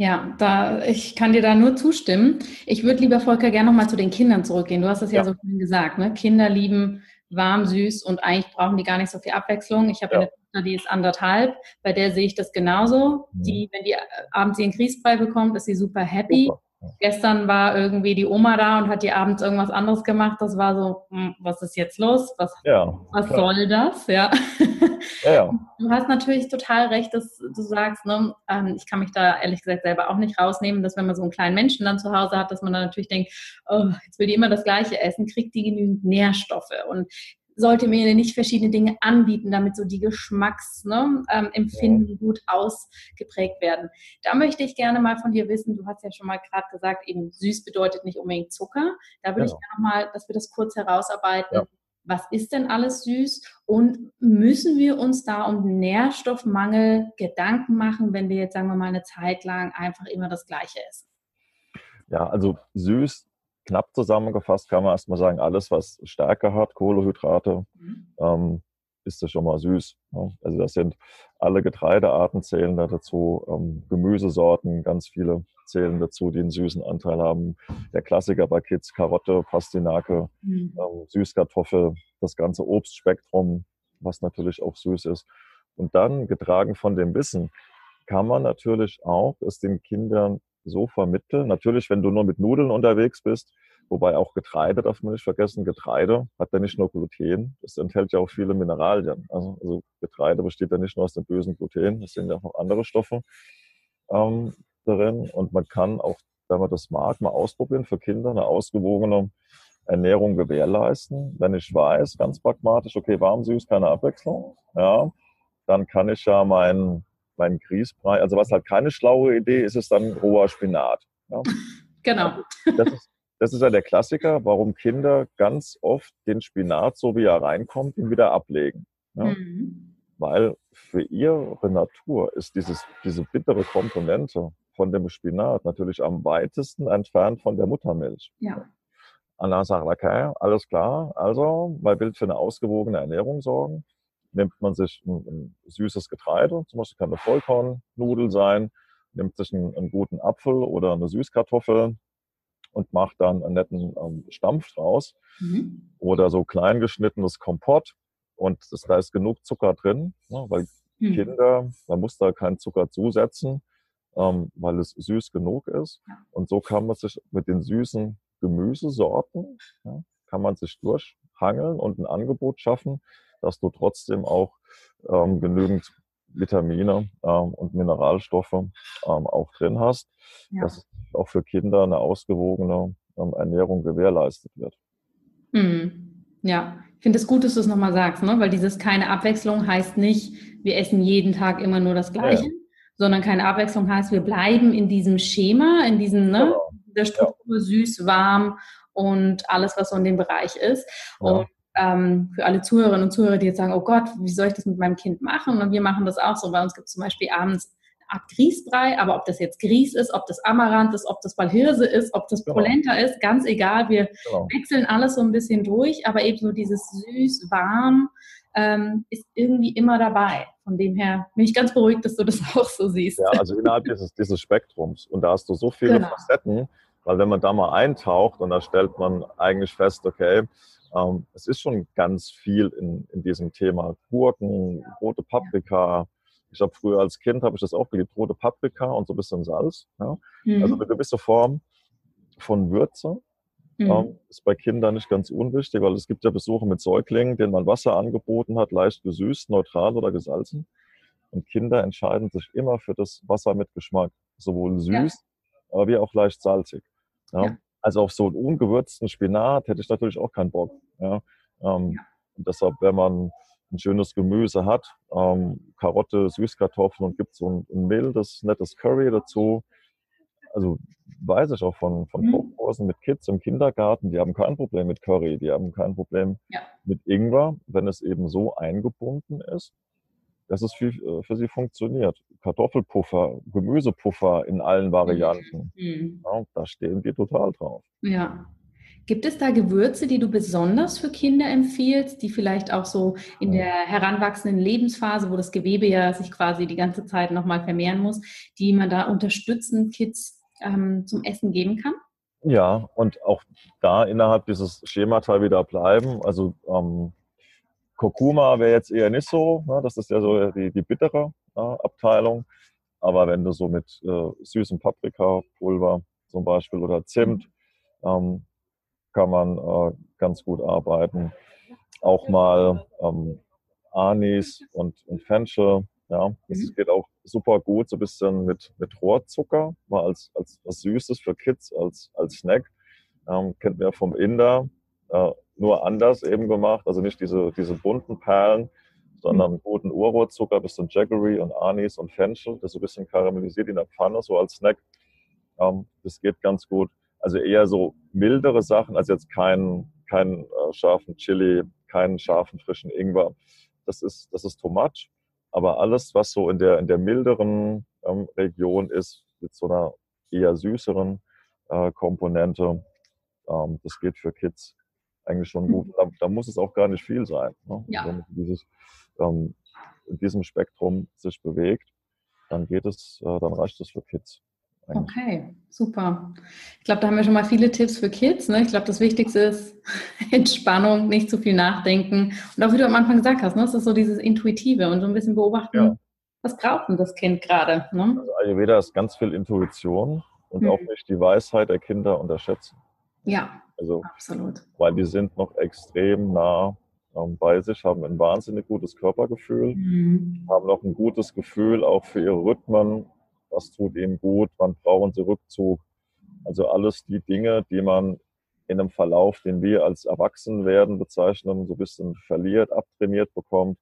Ja, da, ich kann dir da nur zustimmen. Ich würde lieber, Volker, gerne nochmal zu den Kindern zurückgehen. Du hast es ja, ja so schön gesagt, ne? Kinder lieben warm, süß und eigentlich brauchen die gar nicht so viel Abwechslung. Ich habe ja. eine Tochter, die ist anderthalb, bei der sehe ich das genauso. Mhm. Die, wenn die äh, abends ihren Grießbrei bekommt, ist sie super happy. Super. Gestern war irgendwie die Oma da und hat die abends irgendwas anderes gemacht. Das war so, hm, was ist jetzt los? Was, ja, was soll das? Ja. ja. Ja, Du hast natürlich total recht, dass du sagst, ne, ähm, ich kann mich da ehrlich gesagt selber auch nicht rausnehmen, dass wenn man so einen kleinen Menschen dann zu Hause hat, dass man dann natürlich denkt, oh, jetzt will die immer das Gleiche essen, kriegt die genügend Nährstoffe. Und sollte mir nicht verschiedene Dinge anbieten, damit so die Geschmacksempfinden ne, ähm, gut ausgeprägt werden. Da möchte ich gerne mal von dir wissen, du hast ja schon mal gerade gesagt, eben süß bedeutet nicht unbedingt Zucker. Da würde ja. ich gerne mal, dass wir das kurz herausarbeiten. Ja. Was ist denn alles süß? Und müssen wir uns da um Nährstoffmangel Gedanken machen, wenn wir jetzt, sagen wir mal, eine Zeit lang einfach immer das Gleiche essen? Ja, also süß knapp zusammengefasst kann man erstmal sagen, alles, was Stärke hat, Kohlehydrate, mhm. ähm, ist das schon mal süß. Ne? Also das sind alle Getreidearten zählen da dazu, ähm, Gemüsesorten, ganz viele zählen dazu, die einen süßen Anteil haben. Der Klassiker bei Kids, Karotte, Pastinake, mhm. ähm, Süßkartoffel, das ganze Obstspektrum, was natürlich auch süß ist. Und dann, getragen von dem Wissen, kann man natürlich auch es den Kindern so vermitteln. Natürlich, wenn du nur mit Nudeln unterwegs bist, wobei auch Getreide darf man nicht vergessen. Getreide hat ja nicht nur Gluten, es enthält ja auch viele Mineralien. Also, also Getreide besteht ja nicht nur aus dem bösen Gluten, es sind ja auch noch andere Stoffe ähm, darin. Und man kann auch, wenn man das mag, mal ausprobieren für Kinder eine ausgewogene Ernährung gewährleisten. Wenn ich weiß, ganz pragmatisch, okay, warm, süß, keine Abwechslung, ja, dann kann ich ja meinen mein Grießbrei. Also was halt keine schlaue Idee ist, ist dann roher Spinat. Ja? Genau. Also das, ist, das ist ja der Klassiker, warum Kinder ganz oft den Spinat, so wie er reinkommt, ihn wieder ablegen. Ja? Mhm. Weil für ihre Natur ist dieses, diese bittere Komponente von dem Spinat natürlich am weitesten entfernt von der Muttermilch. Ja. Dann sagt, okay, alles klar, also, weil will für eine ausgewogene Ernährung sorgen, nimmt man sich ein, ein süßes Getreide, zum Beispiel kann eine Vollkornnudel sein, nimmt sich einen, einen, guten Apfel oder eine Süßkartoffel und macht dann einen netten ähm, Stampf draus mhm. oder so klein geschnittenes Kompott und das, da ist genug Zucker drin, ne, weil mhm. Kinder, man muss da keinen Zucker zusetzen, ähm, weil es süß genug ist und so kann man sich mit den süßen Gemüsesorten, ja, kann man sich durchhangeln und ein Angebot schaffen, dass du trotzdem auch ähm, genügend Vitamine ähm, und Mineralstoffe ähm, auch drin hast, ja. dass auch für Kinder eine ausgewogene ähm, Ernährung gewährleistet wird. Mhm. Ja, ich finde es gut, dass du es nochmal sagst, ne? weil dieses keine Abwechslung heißt nicht, wir essen jeden Tag immer nur das Gleiche, ja. sondern keine Abwechslung heißt, wir bleiben in diesem Schema, in diesem, ne, genau. der Struktur ja. süß, warm und alles, was so in dem Bereich ist. Ja. Und ähm, für alle Zuhörerinnen und Zuhörer, die jetzt sagen, oh Gott, wie soll ich das mit meinem Kind machen? Und wir machen das auch so. Bei uns gibt es zum Beispiel abends eine Art Grießbrei, aber ob das jetzt Grieß ist, ob das Amaranth ist, ob das Valhirse ist, ob das genau. Polenta ist, ganz egal. Wir genau. wechseln alles so ein bisschen durch, aber eben so dieses süß, warm ähm, ist irgendwie immer dabei. Von dem her bin ich ganz beruhigt, dass du das auch so siehst. Ja, also innerhalb dieses, dieses Spektrums. Und da hast du so viele genau. Facetten, weil wenn man da mal eintaucht und da stellt man eigentlich fest, okay, ähm, es ist schon ganz viel in, in diesem Thema. Gurken, rote Paprika. Ich habe früher als Kind habe ich das auch geliebt, rote Paprika und so ein bisschen Salz. Ja? Mhm. Also eine gewisse Form von Würze. Mhm. Ähm, ist bei Kindern nicht ganz unwichtig, weil es gibt ja Besuche mit Säuglingen, denen man Wasser angeboten hat, leicht gesüßt, neutral oder gesalzen. Und Kinder entscheiden sich immer für das Wasser mit Geschmack, sowohl süß, ja. aber wie auch leicht salzig. Ja? ja. Also auf so einen ungewürzten Spinat hätte ich natürlich auch keinen Bock. Ja? Ähm, ja. Und deshalb, wenn man ein schönes Gemüse hat, ähm, Karotte, Süßkartoffeln und gibt so ein, ein, mildes, nettes Curry dazu. Also weiß ich auch von, von mhm. mit Kids im Kindergarten, die haben kein Problem mit Curry, die haben kein Problem ja. mit Ingwer, wenn es eben so eingebunden ist dass es für, äh, für sie funktioniert. Kartoffelpuffer, Gemüsepuffer in allen Varianten. Mhm. Ja, da stehen die total drauf. Ja. Gibt es da Gewürze, die du besonders für Kinder empfiehlst, die vielleicht auch so in der heranwachsenden Lebensphase, wo das Gewebe ja sich quasi die ganze Zeit nochmal vermehren muss, die man da unterstützend Kids ähm, zum Essen geben kann? Ja, und auch da innerhalb dieses Schemata wieder bleiben. Also ähm, Kurkuma wäre jetzt eher nicht so. Ne? Das ist ja so die, die bittere äh, Abteilung. Aber wenn du so mit äh, süßem Paprikapulver zum Beispiel oder Zimt ähm, kann man äh, ganz gut arbeiten. Auch mal ähm, Anis und, und Fenchel. Ja, das mhm. geht auch super gut, so ein bisschen mit, mit Rohrzucker, mal als, als was Süßes für Kids, als, als Snack. Ähm, kennt man ja vom Inder. Äh, nur anders eben gemacht. Also nicht diese, diese bunten Perlen, sondern mhm. guten Urrohrzucker, bisschen Jaggery und Anis und Fenchel, das so ein bisschen karamellisiert in der Pfanne, so als Snack. Ähm, das geht ganz gut. Also eher so mildere Sachen, also jetzt keinen kein, äh, scharfen Chili, keinen scharfen frischen Ingwer. Das ist, das ist too much. Aber alles, was so in der, in der milderen ähm, Region ist, mit so einer eher süßeren äh, Komponente, ähm, das geht für Kids eigentlich schon gut. Da, da, muss es auch gar nicht viel sein. Ne? Ja. Wenn dieses, ähm, in diesem Spektrum sich bewegt, dann geht es, äh, dann reicht es für Kids. Eigentlich. Okay, super. Ich glaube, da haben wir schon mal viele Tipps für Kids. Ne? Ich glaube, das Wichtigste ist Entspannung, nicht zu viel nachdenken. Und auch wie du am Anfang gesagt hast, ne? es ist so dieses Intuitive und so ein bisschen beobachten, ja. was braucht denn das Kind gerade? Ne? Also Ayurveda ist ganz viel Intuition und hm. auch nicht die Weisheit der Kinder unterschätzen. Ja, also, absolut. Weil die sind noch extrem nah ähm, bei sich, haben ein wahnsinnig gutes Körpergefühl, mhm. haben noch ein gutes Gefühl auch für ihre Rhythmen, was tut ihnen gut, wann brauchen sie Rückzug. Also alles die Dinge, die man in einem Verlauf, den wir als Erwachsenwerden bezeichnen, so ein bisschen verliert, abtrainiert bekommt.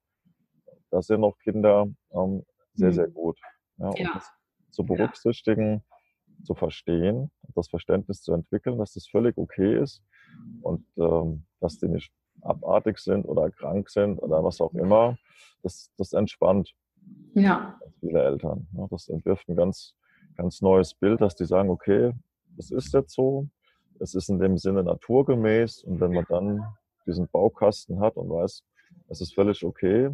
Da sind noch Kinder ähm, sehr, mhm. sehr gut. Ja, ja. das zu berücksichtigen. Zu verstehen, das Verständnis zu entwickeln, dass das völlig okay ist und ähm, dass die nicht abartig sind oder krank sind oder was auch immer. Das, das entspannt ja. viele Eltern. Ja, das entwirft ein ganz, ganz neues Bild, dass die sagen, okay, das ist jetzt so, es ist in dem Sinne naturgemäß und wenn man dann diesen Baukasten hat und weiß, es ist völlig okay,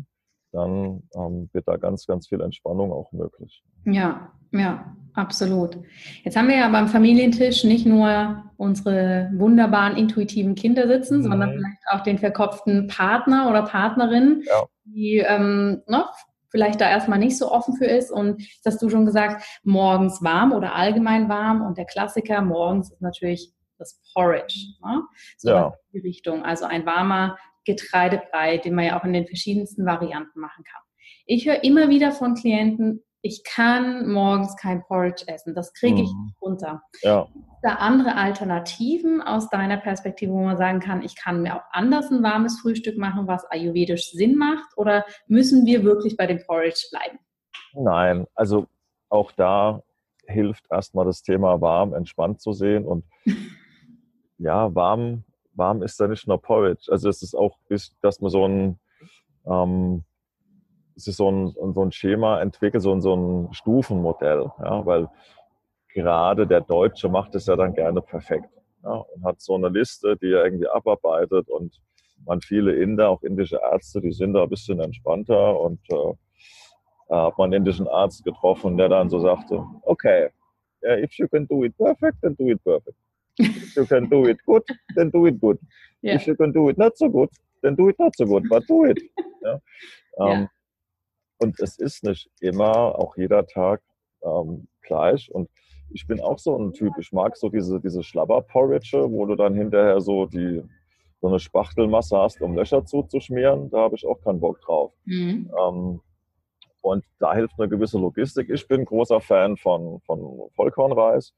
dann ähm, wird da ganz, ganz viel Entspannung auch möglich. Ja, ja, absolut. Jetzt haben wir ja beim Familientisch nicht nur unsere wunderbaren, intuitiven Kinder sitzen, mhm. sondern vielleicht auch den verkopften Partner oder Partnerin, ja. die ähm, ne, vielleicht da erstmal nicht so offen für ist. Und das hast du schon gesagt, morgens warm oder allgemein warm. Und der Klassiker morgens ist natürlich das Porridge. Ne? So ja. in die Richtung. Also ein warmer Getreidebrei, den man ja auch in den verschiedensten Varianten machen kann. Ich höre immer wieder von Klienten, ich kann morgens kein Porridge essen, das kriege ich mhm. nicht runter. Ja. Da andere Alternativen aus deiner Perspektive, wo man sagen kann, ich kann mir auch anders ein warmes Frühstück machen, was ayurvedisch Sinn macht, oder müssen wir wirklich bei dem Porridge bleiben? Nein, also auch da hilft erstmal das Thema warm entspannt zu sehen und ja, warm warm ist da nicht nur Porridge. Also es ist auch, dass man so ein, ähm, es ist so ein, so ein Schema entwickelt, so ein, so ein Stufenmodell, ja, weil gerade der Deutsche macht es ja dann gerne perfekt ja, und hat so eine Liste, die er irgendwie abarbeitet und man viele Inder, auch indische Ärzte, die sind da ein bisschen entspannter und äh, hat man einen indischen Arzt getroffen, der dann so sagte, okay, if you can do it perfect, then do it perfect. If you can do it good, then do it good. Yeah. If you can do it not so good, then do it not so good, but do it. Ja? Ähm, yeah. Und es ist nicht immer, auch jeder Tag ähm, gleich. Und ich bin auch so ein Typ, ich mag so diese, diese Schlabber-Porridge, wo du dann hinterher so die so eine Spachtelmasse hast, um Löcher zuzuschmieren. Da habe ich auch keinen Bock drauf. Mhm. Ähm, und da hilft eine gewisse Logistik. Ich bin großer Fan von, von Vollkornreis.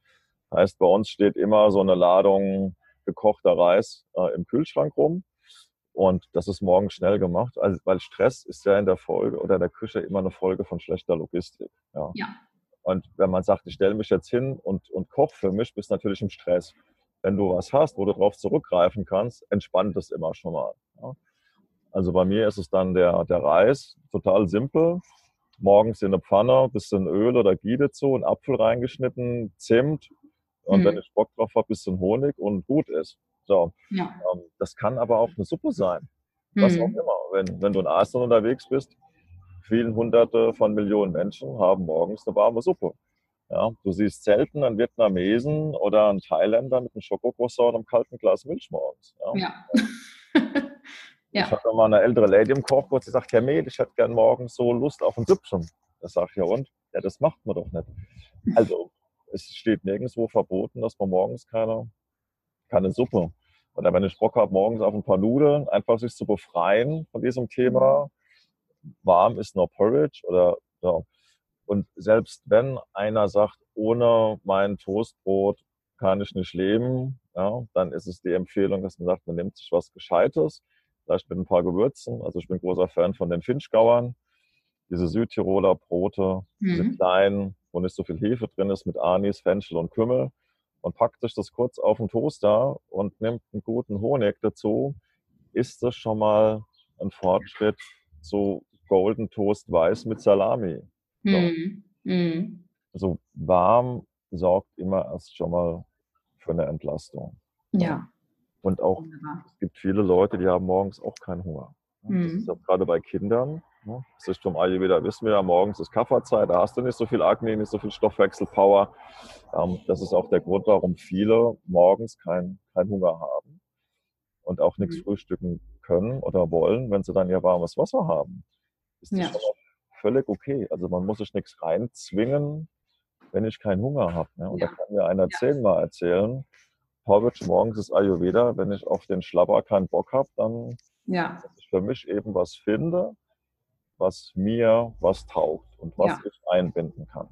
Heißt, bei uns steht immer so eine Ladung gekochter Reis äh, im Kühlschrank rum. Und das ist morgen schnell gemacht, also, weil Stress ist ja in der Folge oder in der Küche immer eine Folge von schlechter Logistik. Ja. ja. Und wenn man sagt, ich stelle mich jetzt hin und, und koche für mich, bist du natürlich im Stress. Wenn du was hast, wo du drauf zurückgreifen kannst, entspannt es immer schon mal. Ja. Also bei mir ist es dann der, der Reis, total simpel. Morgens in eine Pfanne, bisschen Öl oder Gide zu, einen Apfel reingeschnitten, Zimt, und mhm. wenn ich Bock drauf habe, bisschen Honig und gut ist. So. Ja. Ähm, das kann aber auch eine Suppe sein. Was mhm. auch immer. Wenn, wenn du in Asien unterwegs bist, vielen hunderte von Millionen Menschen haben morgens eine warme Suppe. Ja, du siehst selten einen Vietnamesen oder einen Thailänder mit einem Schokokroissant und einem kalten Glas Milch morgens. Ja. ja. ja. Ich hatte mal eine ältere Lady im Kochkurs, die sagt, Herr Mehl, ich hätte gern morgens so Lust auf ein Süppchen. Da sage ich, ja und? Ja, das macht man doch nicht. Also es steht nirgendwo verboten, dass man morgens keine, keine Suppe oder wenn ich Bock habe, morgens auf ein paar Nudeln, einfach sich zu befreien von diesem Thema. Warm ist nur Porridge oder ja. Und selbst wenn einer sagt, ohne mein Toastbrot kann ich nicht leben, ja, dann ist es die Empfehlung, dass man sagt, man nimmt sich was Gescheites, vielleicht mit ein paar Gewürzen. Also ich bin großer Fan von den Finchgauern, diese Südtiroler Brote, mhm. diese kleinen, wo nicht so viel Hefe drin ist, mit Anis, Fenchel und Kümmel und packt sich das kurz auf den Toaster und nimmt einen guten Honig dazu, ist das schon mal ein Fortschritt zu Golden Toast Weiß mit Salami. So. Mm. Mm. Also warm sorgt immer erst schon mal für eine Entlastung. Ja. Und auch, Wunderbar. es gibt viele Leute, die haben morgens auch keinen Hunger. Das mm. ist auch gerade bei Kindern Ne? Richtung Ayurveda wissen wir ja, morgens ist Kafferzeit, da hast du nicht so viel Akne, nicht so viel Stoffwechselpower. Ähm, das ist auch der Grund, warum viele morgens keinen kein Hunger haben und auch nichts mhm. frühstücken können oder wollen, wenn sie dann ihr warmes Wasser haben. Ist das ja. völlig okay. Also man muss sich nichts reinzwingen, wenn ich keinen Hunger habe. Ne? Und ja. da kann mir einer ja. zehnmal erzählen, Porridge morgens ist Ayurveda, wenn ich auf den Schlabber keinen Bock habe, dann ja. dass ich für mich eben was finde, was mir was taugt und was ja. ich einbinden kann.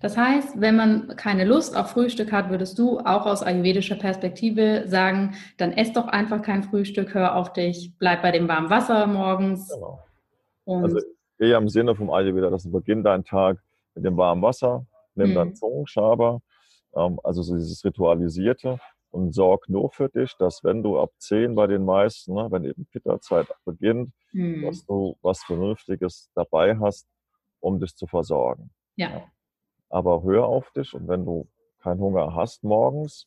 Das heißt, wenn man keine Lust auf Frühstück hat, würdest du auch aus ayurvedischer Perspektive sagen, dann ess doch einfach kein Frühstück, hör auf dich, bleib bei dem warmen Wasser morgens. Genau. Also eher im Sinne vom Ayurveda, dass du beginnt deinen Tag mit dem warmen Wasser, nimm mhm. dann Zungenschaber, ähm, also so dieses Ritualisierte und sorg nur für dich, dass wenn du ab 10 bei den meisten, ne, wenn eben Pitta-Zeit beginnt, hm. dass du was Vernünftiges dabei hast, um dich zu versorgen. Ja. Aber hör auf dich und wenn du keinen Hunger hast morgens,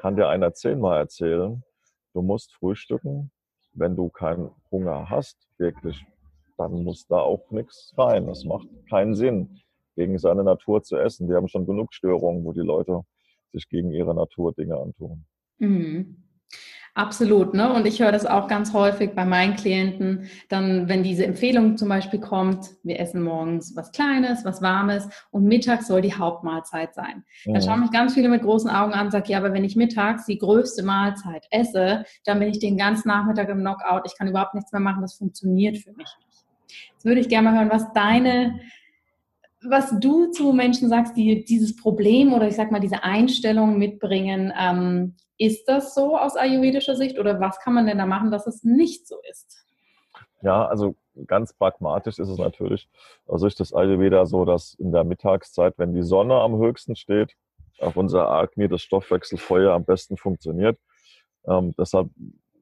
kann dir einer zehnmal erzählen, du musst frühstücken. Wenn du keinen Hunger hast, wirklich dann muss da auch nichts rein. Das macht keinen Sinn, gegen seine Natur zu essen. Wir haben schon genug Störungen, wo die Leute sich gegen ihre Natur Dinge antun. Mhm. Absolut, ne? Und ich höre das auch ganz häufig bei meinen Klienten, dann, wenn diese Empfehlung zum Beispiel kommt, wir essen morgens was Kleines, was Warmes und mittags soll die Hauptmahlzeit sein. Mhm. Dann schauen mich ganz viele mit großen Augen an und sagen, ja, aber wenn ich mittags die größte Mahlzeit esse, dann bin ich den ganzen Nachmittag im Knockout, ich kann überhaupt nichts mehr machen, das funktioniert für mich nicht. Jetzt würde ich gerne mal hören, was deine was du zu Menschen sagst, die dieses Problem oder ich sag mal diese Einstellung mitbringen, ähm, ist das so aus ayurvedischer Sicht oder was kann man denn da machen, dass es nicht so ist? Ja, also ganz pragmatisch ist es natürlich aus Sicht des Ayurveda so, dass in der Mittagszeit, wenn die Sonne am höchsten steht, auf unser Agni das Stoffwechselfeuer am besten funktioniert. Ähm, deshalb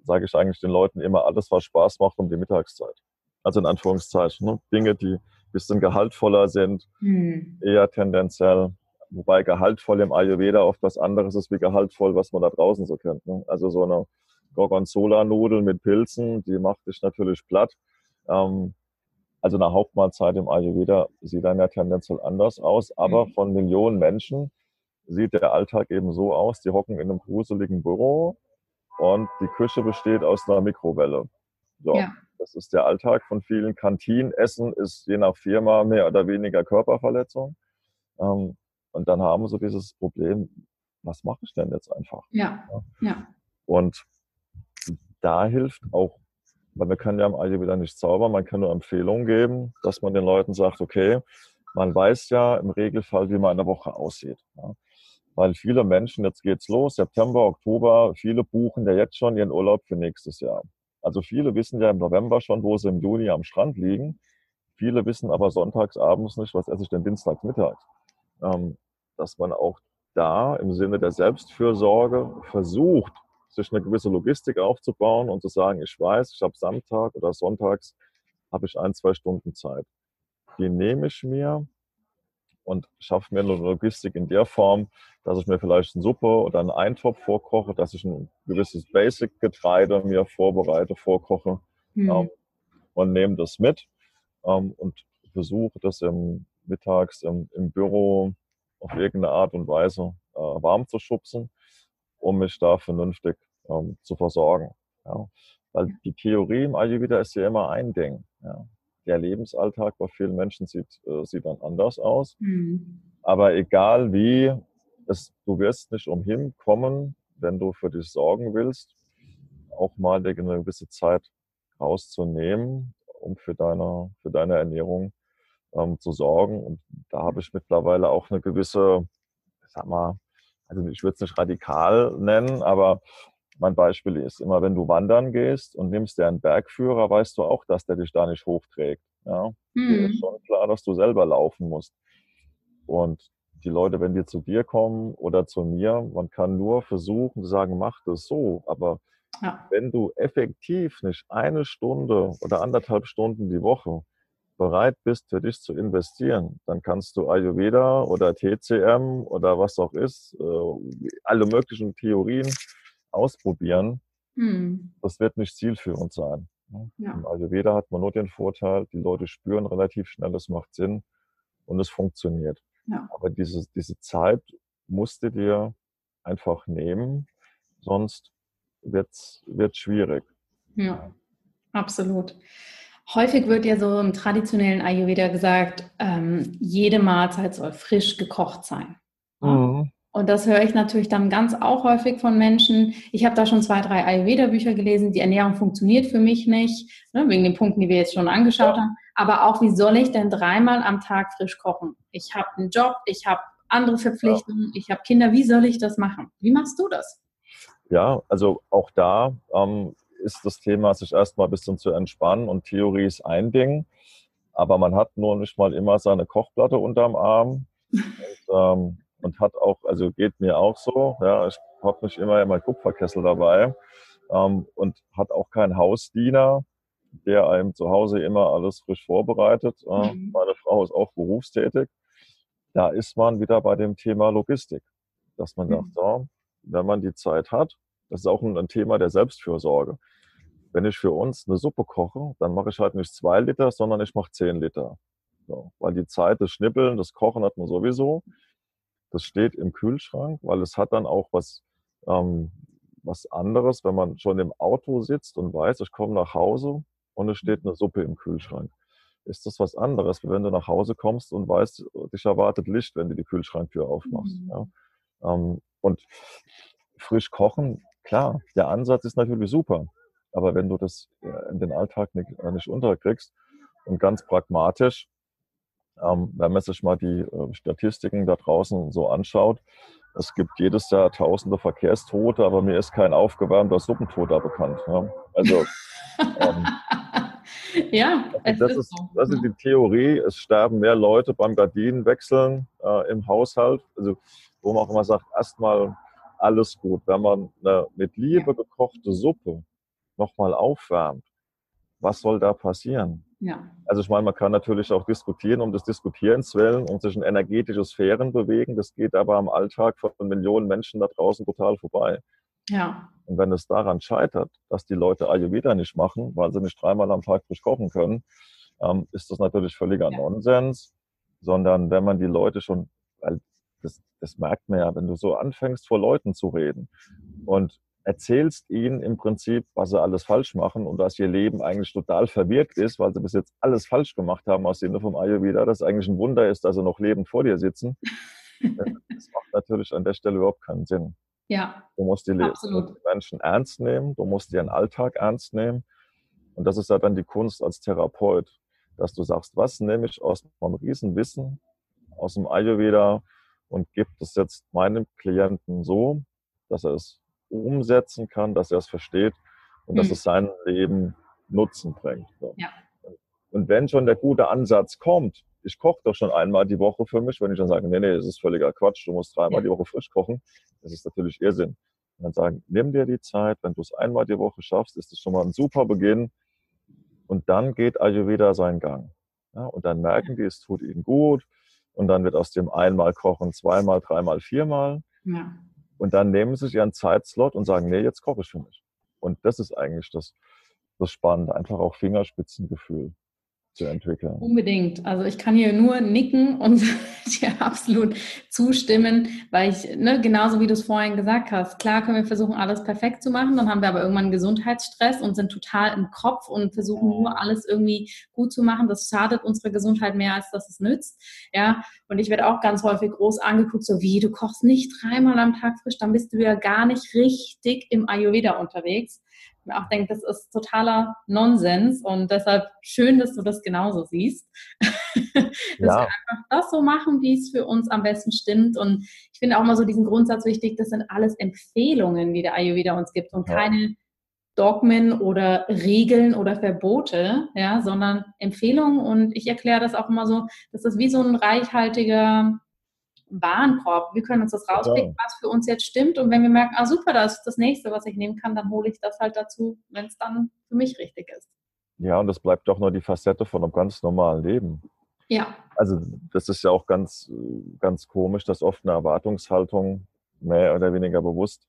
sage ich eigentlich den Leuten immer alles, was Spaß macht um die Mittagszeit. Also in Anführungszeichen. Ne? Dinge, die bisschen gehaltvoller sind, hm. eher tendenziell Wobei gehaltvoll im Ayurveda oft was anderes ist wie gehaltvoll, was man da draußen so kennt. Ne? Also so eine Gorgonzola-Nudel mit Pilzen, die macht dich natürlich platt. Ähm, also eine Hauptmahlzeit im Ayurveda sieht dann ja tendenziell anders aus, aber mhm. von Millionen Menschen sieht der Alltag eben so aus, die hocken in einem gruseligen Büro und die Küche besteht aus einer Mikrowelle. So, ja. Das ist der Alltag von vielen Kantinenessen, ist je nach Firma mehr oder weniger Körperverletzung. Ähm, und dann haben wir so dieses Problem, was mache ich denn jetzt einfach? Ja. ja. Und da hilft auch, weil wir können ja im Ayurveda nicht zaubern, man kann nur Empfehlungen geben, dass man den Leuten sagt, okay, man weiß ja im Regelfall, wie man eine Woche aussieht. Ja. Weil viele Menschen, jetzt geht's los, September, Oktober, viele buchen ja jetzt schon ihren Urlaub für nächstes Jahr. Also viele wissen ja im November schon, wo sie im Juni am Strand liegen. Viele wissen aber sonntags abends nicht, was esse ich denn dienstags mittags ähm, dass man auch da im Sinne der Selbstfürsorge versucht, sich eine gewisse Logistik aufzubauen und zu sagen, ich weiß, ich habe Samstag oder Sonntags habe ich ein, zwei Stunden Zeit. Die nehme ich mir und schaffe mir eine Logistik in der Form, dass ich mir vielleicht eine Suppe oder einen Eintopf vorkoche, dass ich ein gewisses Basic-Getreide mir vorbereite, vorkoche mhm. ähm, und nehme das mit ähm, und versuche das im, mittags im, im Büro auf irgendeine Art und Weise äh, warm zu schubsen, um mich da vernünftig ähm, zu versorgen. Ja. Weil die Theorie im Ayurveda ist ja immer ein Ding. Ja. Der Lebensalltag bei vielen Menschen sieht, äh, sieht dann anders aus. Mhm. Aber egal wie, es, du wirst nicht umhin kommen, wenn du für dich sorgen willst, auch mal eine gewisse Zeit rauszunehmen, um für deine, für deine Ernährung ähm, zu sorgen. Und da habe ich mittlerweile auch eine gewisse, ich sag mal, also ich würde es nicht radikal nennen, aber mein Beispiel ist immer, wenn du wandern gehst und nimmst dir einen Bergführer, weißt du auch, dass der dich da nicht hochträgt. Ja? Mhm. ist schon klar, dass du selber laufen musst. Und die Leute, wenn die zu dir kommen oder zu mir, man kann nur versuchen zu sagen, mach das so. Aber ja. wenn du effektiv nicht eine Stunde oder anderthalb Stunden die Woche bereit bist, für dich zu investieren, dann kannst du Ayurveda oder TCM oder was auch ist, äh, alle möglichen Theorien ausprobieren. Hm. Das wird nicht zielführend sein. Ne? Ja. Im Ayurveda hat man nur den Vorteil, die Leute spüren relativ schnell, es macht Sinn und es funktioniert. Ja. Aber diese, diese Zeit musst du dir einfach nehmen, sonst wird es schwierig. Ja, absolut. Häufig wird ja so im traditionellen Ayurveda gesagt, ähm, jede Mahlzeit soll frisch gekocht sein. Mhm. Und das höre ich natürlich dann ganz auch häufig von Menschen. Ich habe da schon zwei, drei Ayurveda-Bücher gelesen. Die Ernährung funktioniert für mich nicht, ne, wegen den Punkten, die wir jetzt schon angeschaut haben. Aber auch, wie soll ich denn dreimal am Tag frisch kochen? Ich habe einen Job, ich habe andere Verpflichtungen, ich habe Kinder. Wie soll ich das machen? Wie machst du das? Ja, also auch da ähm, ist das Thema, sich erstmal ein bisschen zu entspannen und Theorie ist ein Ding, aber man hat nur nicht mal immer seine Kochplatte unterm Arm und, ähm, und hat auch, also geht mir auch so, ja, ich habe nicht immer mein Kupferkessel dabei ähm, und hat auch keinen Hausdiener, der einem zu Hause immer alles frisch vorbereitet. Äh, mhm. Meine Frau ist auch berufstätig. Da ist man wieder bei dem Thema Logistik, dass man mhm. sagt, so, wenn man die Zeit hat, das ist auch ein, Thema der Selbstfürsorge. wenn ich für uns eine Suppe koche, dann mache ich halt nicht zwei Liter, sondern ich mache zehn Liter. So, weil die Zeit des Schnippeln, das Kochen hat man sowieso. Das steht im Kühlschrank, weil es hat dann auch was, ähm, was anderes, wenn man schon im Auto sitzt und weiß, ich komme nach Hause und es steht eine Suppe im Kühlschrank. Ist das was anderes, wenn du nach Hause kommst und weißt, dich erwartet Licht, wenn du die Kühlschranktür aufmachst. Mhm. Ja? Ähm, und frisch kochen, klar, der Ansatz ist natürlich super. Aber wenn du das äh, in den Alltag nicht, äh, nicht unterkriegst und ganz pragmatisch, wenn man sich mal die äh, Statistiken da draußen so anschaut, es gibt jedes Jahr tausende Verkehrstote, aber mir ist kein aufgewärmter Suppentoter bekannt. Ja? Also ähm, ja, also das, ist, so. das ist die Theorie. Es sterben mehr Leute beim Gardinenwechseln äh, im Haushalt. Also wo man auch immer sagt, erstmal alles gut. Wenn man eine mit Liebe gekochte Suppe nochmal aufwärmt, was soll da passieren? Ja. Also ich meine, man kann natürlich auch diskutieren um des Diskutierens willen und sich in energetische Sphären bewegen. Das geht aber am Alltag von Millionen Menschen da draußen total vorbei. Ja. Und wenn es daran scheitert, dass die Leute Ayurveda nicht machen, weil sie nicht dreimal am Tag frisch kochen können, ähm, ist das natürlich völliger ja. Nonsens. Sondern wenn man die Leute schon, weil das, das merkt man ja, wenn du so anfängst, vor Leuten zu reden und erzählst ihnen im Prinzip, was sie alles falsch machen und dass ihr Leben eigentlich total verwirrt ist, weil sie bis jetzt alles falsch gemacht haben aus Sinne vom Ayurveda, dass eigentlich ein Wunder ist, dass sie noch lebend vor dir sitzen. das macht natürlich an der Stelle überhaupt keinen Sinn. Ja. Du musst die, die Menschen ernst nehmen, du musst ihren Alltag ernst nehmen. Und das ist ja dann die Kunst als Therapeut, dass du sagst, was nehme ich aus meinem Riesenwissen, aus dem Ayurveda und gibt es jetzt meinem Klienten so, dass er es umsetzen kann, dass er es versteht und mhm. dass es sein Leben Nutzen bringt. So. Ja. Und wenn schon der gute Ansatz kommt, ich koche doch schon einmal die Woche für mich, wenn ich dann sage, nee, nee, das ist völliger Quatsch, du musst dreimal ja. die Woche frisch kochen, das ist natürlich Irrsinn. Und dann sagen, nimm dir die Zeit, wenn du es einmal die Woche schaffst, ist das schon mal ein super Beginn. Und dann geht Ayurveda seinen Gang. Ja, und dann merken die, es tut ihnen gut. Und dann wird aus dem einmal kochen zweimal, dreimal, viermal. Ja. Und dann nehmen sie sich ihren Zeitslot und sagen, nee, jetzt koche ich für mich. Und das ist eigentlich das, das Spannende, einfach auch Fingerspitzengefühl zu entwickeln. Unbedingt. Also ich kann hier nur nicken und dir absolut zustimmen, weil ich, ne, genauso wie du es vorhin gesagt hast, klar können wir versuchen, alles perfekt zu machen, dann haben wir aber irgendwann Gesundheitsstress und sind total im Kopf und versuchen nur alles irgendwie gut zu machen. Das schadet unserer Gesundheit mehr, als dass es nützt. Ja, und ich werde auch ganz häufig groß angeguckt, so wie, du kochst nicht dreimal am Tag frisch, dann bist du ja gar nicht richtig im Ayurveda unterwegs mir auch denke, das ist totaler Nonsens und deshalb schön, dass du das genauso siehst. dass ja. wir einfach das so machen, wie es für uns am besten stimmt. Und ich finde auch mal so diesen Grundsatz wichtig, das sind alles Empfehlungen, die der Ayurveda uns gibt und ja. keine Dogmen oder Regeln oder Verbote, ja, sondern Empfehlungen. Und ich erkläre das auch immer so, dass das wie so ein reichhaltiger Warenkorb. Wir können uns das rauspicken, was für uns jetzt stimmt. Und wenn wir merken, ah super, das ist das nächste, was ich nehmen kann, dann hole ich das halt dazu, wenn es dann für mich richtig ist. Ja, und das bleibt doch nur die Facette von einem ganz normalen Leben. Ja. Also das ist ja auch ganz, ganz komisch, dass oft eine Erwartungshaltung mehr oder weniger bewusst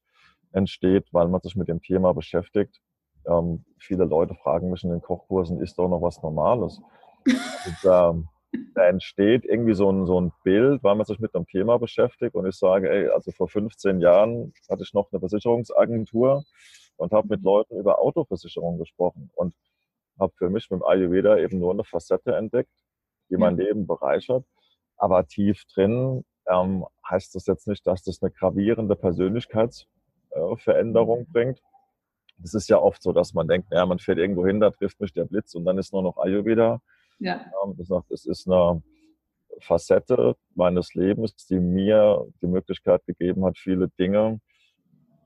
entsteht, weil man sich mit dem Thema beschäftigt. Ähm, viele Leute fragen mich in den Kochkursen, ist doch noch was Normales? Und, ähm, da entsteht irgendwie so ein, so ein Bild, weil man sich mit einem Thema beschäftigt und ich sage, ey, also vor 15 Jahren hatte ich noch eine Versicherungsagentur und habe mit Leuten über Autoversicherung gesprochen und habe für mich mit dem Ayurveda eben nur eine Facette entdeckt, die mein Leben bereichert. Aber tief drin ähm, heißt das jetzt nicht, dass das eine gravierende Persönlichkeitsveränderung äh, bringt. Das ist ja oft so, dass man denkt, ja, man fährt irgendwo hin, da trifft mich der Blitz und dann ist nur noch Ayurveda. Ja. Das sagt, es ist eine Facette meines Lebens, die mir die Möglichkeit gegeben hat, viele Dinge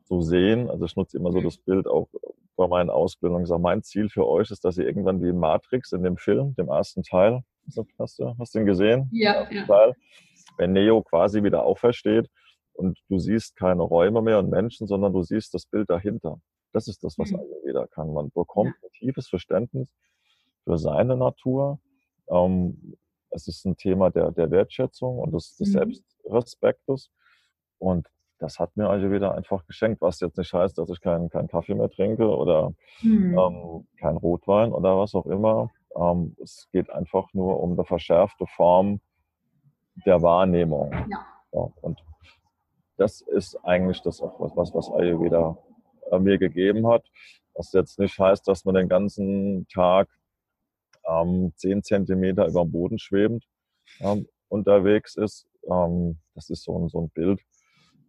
zu sehen. Also ich nutze immer so das Bild auch bei meinen Ausbildungen. Ich sage, mein Ziel für euch ist, dass ihr irgendwann wie Matrix in dem Film, dem ersten Teil, hast du, hast du ihn gesehen? Ja. ja. Teil, wenn Neo quasi wieder aufersteht und du siehst keine Räume mehr und Menschen, sondern du siehst das Bild dahinter. Das ist das, was mhm. Ayurveda kann. Man bekommt ja. ein tiefes Verständnis für seine Natur. Ähm, es ist ein Thema der, der Wertschätzung und des, des mhm. Selbstrespektes. Und das hat mir Ayurveda einfach geschenkt, was jetzt nicht heißt, dass ich keinen kein Kaffee mehr trinke oder mhm. ähm, kein Rotwein oder was auch immer. Ähm, es geht einfach nur um eine verschärfte Form der Wahrnehmung. Ja. ja und das ist eigentlich das auch was, was Ayurveda äh, mir gegeben hat. Was jetzt nicht heißt, dass man den ganzen Tag ähm, 10 Zentimeter über dem Boden schwebend ähm, unterwegs ist. Ähm, das ist so ein, so ein Bild,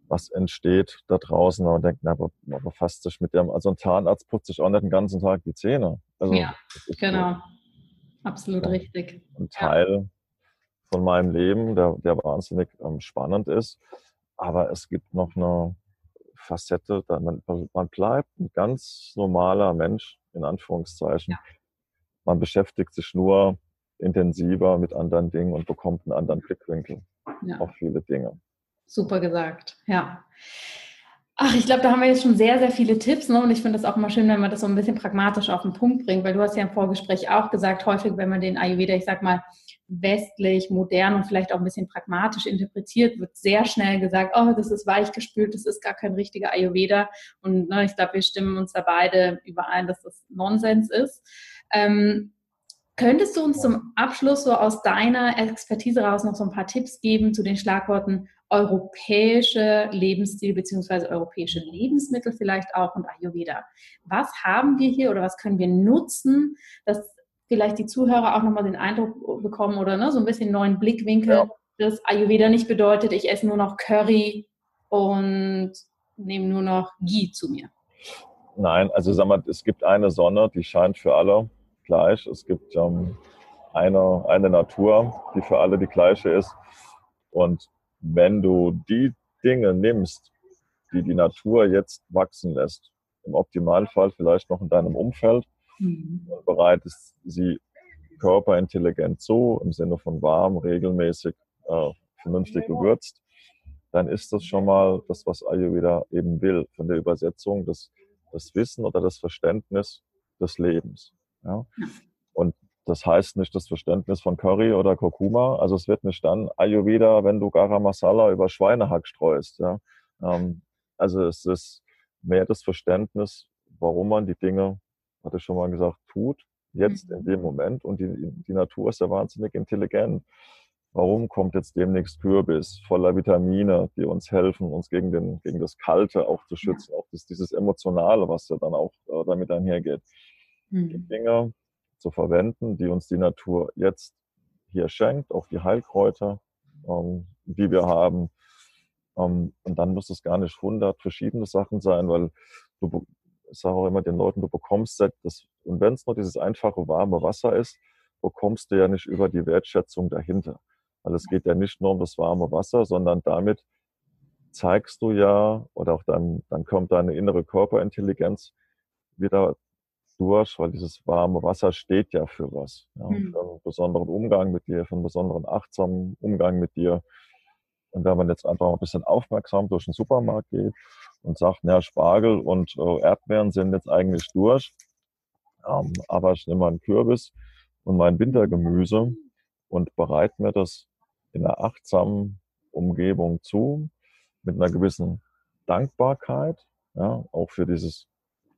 was entsteht da draußen. Und man denkt, na, aber man befasst sich mit dem, also ein Zahnarzt putzt sich auch nicht den ganzen Tag die Zähne. Also, ja, genau. So, Absolut ja, richtig. Ein Teil ja. von meinem Leben, der, der wahnsinnig ähm, spannend ist. Aber es gibt noch eine Facette, da man, man bleibt ein ganz normaler Mensch, in Anführungszeichen. Ja. Man beschäftigt sich nur intensiver mit anderen Dingen und bekommt einen anderen Blickwinkel ja. auf viele Dinge. Super gesagt, ja. Ach, ich glaube, da haben wir jetzt schon sehr, sehr viele Tipps. Ne? Und ich finde das auch immer schön, wenn man das so ein bisschen pragmatisch auf den Punkt bringt, weil du hast ja im Vorgespräch auch gesagt, häufig, wenn man den Ayurveda, ich sag mal, westlich, modern und vielleicht auch ein bisschen pragmatisch interpretiert, wird sehr schnell gesagt, oh, das ist weichgespült, das ist gar kein richtiger Ayurveda. Und ne, ich glaube, wir stimmen uns da beide überein, dass das Nonsens ist. Ähm, könntest du uns zum Abschluss so aus deiner Expertise raus noch so ein paar Tipps geben zu den Schlagworten europäische Lebensstil beziehungsweise europäische Lebensmittel vielleicht auch und Ayurveda? Was haben wir hier oder was können wir nutzen, dass vielleicht die Zuhörer auch nochmal den Eindruck bekommen oder ne, so ein bisschen neuen Blickwinkel, ja. dass Ayurveda nicht bedeutet, ich esse nur noch Curry und nehme nur noch Ghee zu mir. Nein, also sag mal, es gibt eine Sonne, die scheint für alle gleich. Es gibt ähm, eine, eine Natur, die für alle die gleiche ist. Und wenn du die Dinge nimmst, die die Natur jetzt wachsen lässt, im Optimalfall vielleicht noch in deinem Umfeld, mhm. bereitest sie körperintelligent zu, im Sinne von warm, regelmäßig, äh, vernünftig gewürzt, dann ist das schon mal das, was Ayurveda eben will, von der Übersetzung, das, das Wissen oder das Verständnis des Lebens. Ja? Und das heißt nicht das Verständnis von Curry oder Kurkuma. Also es wird nicht dann Ayurveda, wenn du Garam Masala über Schweinehack streust. Ja? Ähm, also es ist mehr das Verständnis, warum man die Dinge hatte ich schon mal gesagt, tut, jetzt in mhm. dem Moment. Und die, die Natur ist ja wahnsinnig intelligent. Warum kommt jetzt demnächst Kürbis voller Vitamine, die uns helfen, uns gegen, den, gegen das Kalte auch zu schützen, auch das, dieses Emotionale, was ja dann auch äh, damit einhergeht. Mhm. Die Dinge zu verwenden, die uns die Natur jetzt hier schenkt, auch die Heilkräuter, ähm, die wir haben. Ähm, und dann muss es gar nicht hundert verschiedene Sachen sein, weil du, ich sage auch immer den Leuten, du bekommst das, und wenn es nur dieses einfache warme Wasser ist, bekommst du ja nicht über die Wertschätzung dahinter. Weil es geht ja nicht nur um das warme Wasser, sondern damit zeigst du ja, oder auch dann, dann kommt deine innere Körperintelligenz wieder durch, weil dieses warme Wasser steht ja für was. Ja, mhm. Für einen besonderen Umgang mit dir, für einen besonderen achtsamen Umgang mit dir. Und wenn man jetzt einfach ein bisschen aufmerksam durch den Supermarkt geht und sagt, naja, Spargel und äh, Erdbeeren sind jetzt eigentlich durch, ähm, aber ich nehme meinen Kürbis und mein Wintergemüse und bereite mir das in einer achtsamen Umgebung zu, mit einer gewissen Dankbarkeit, ja, auch für dieses,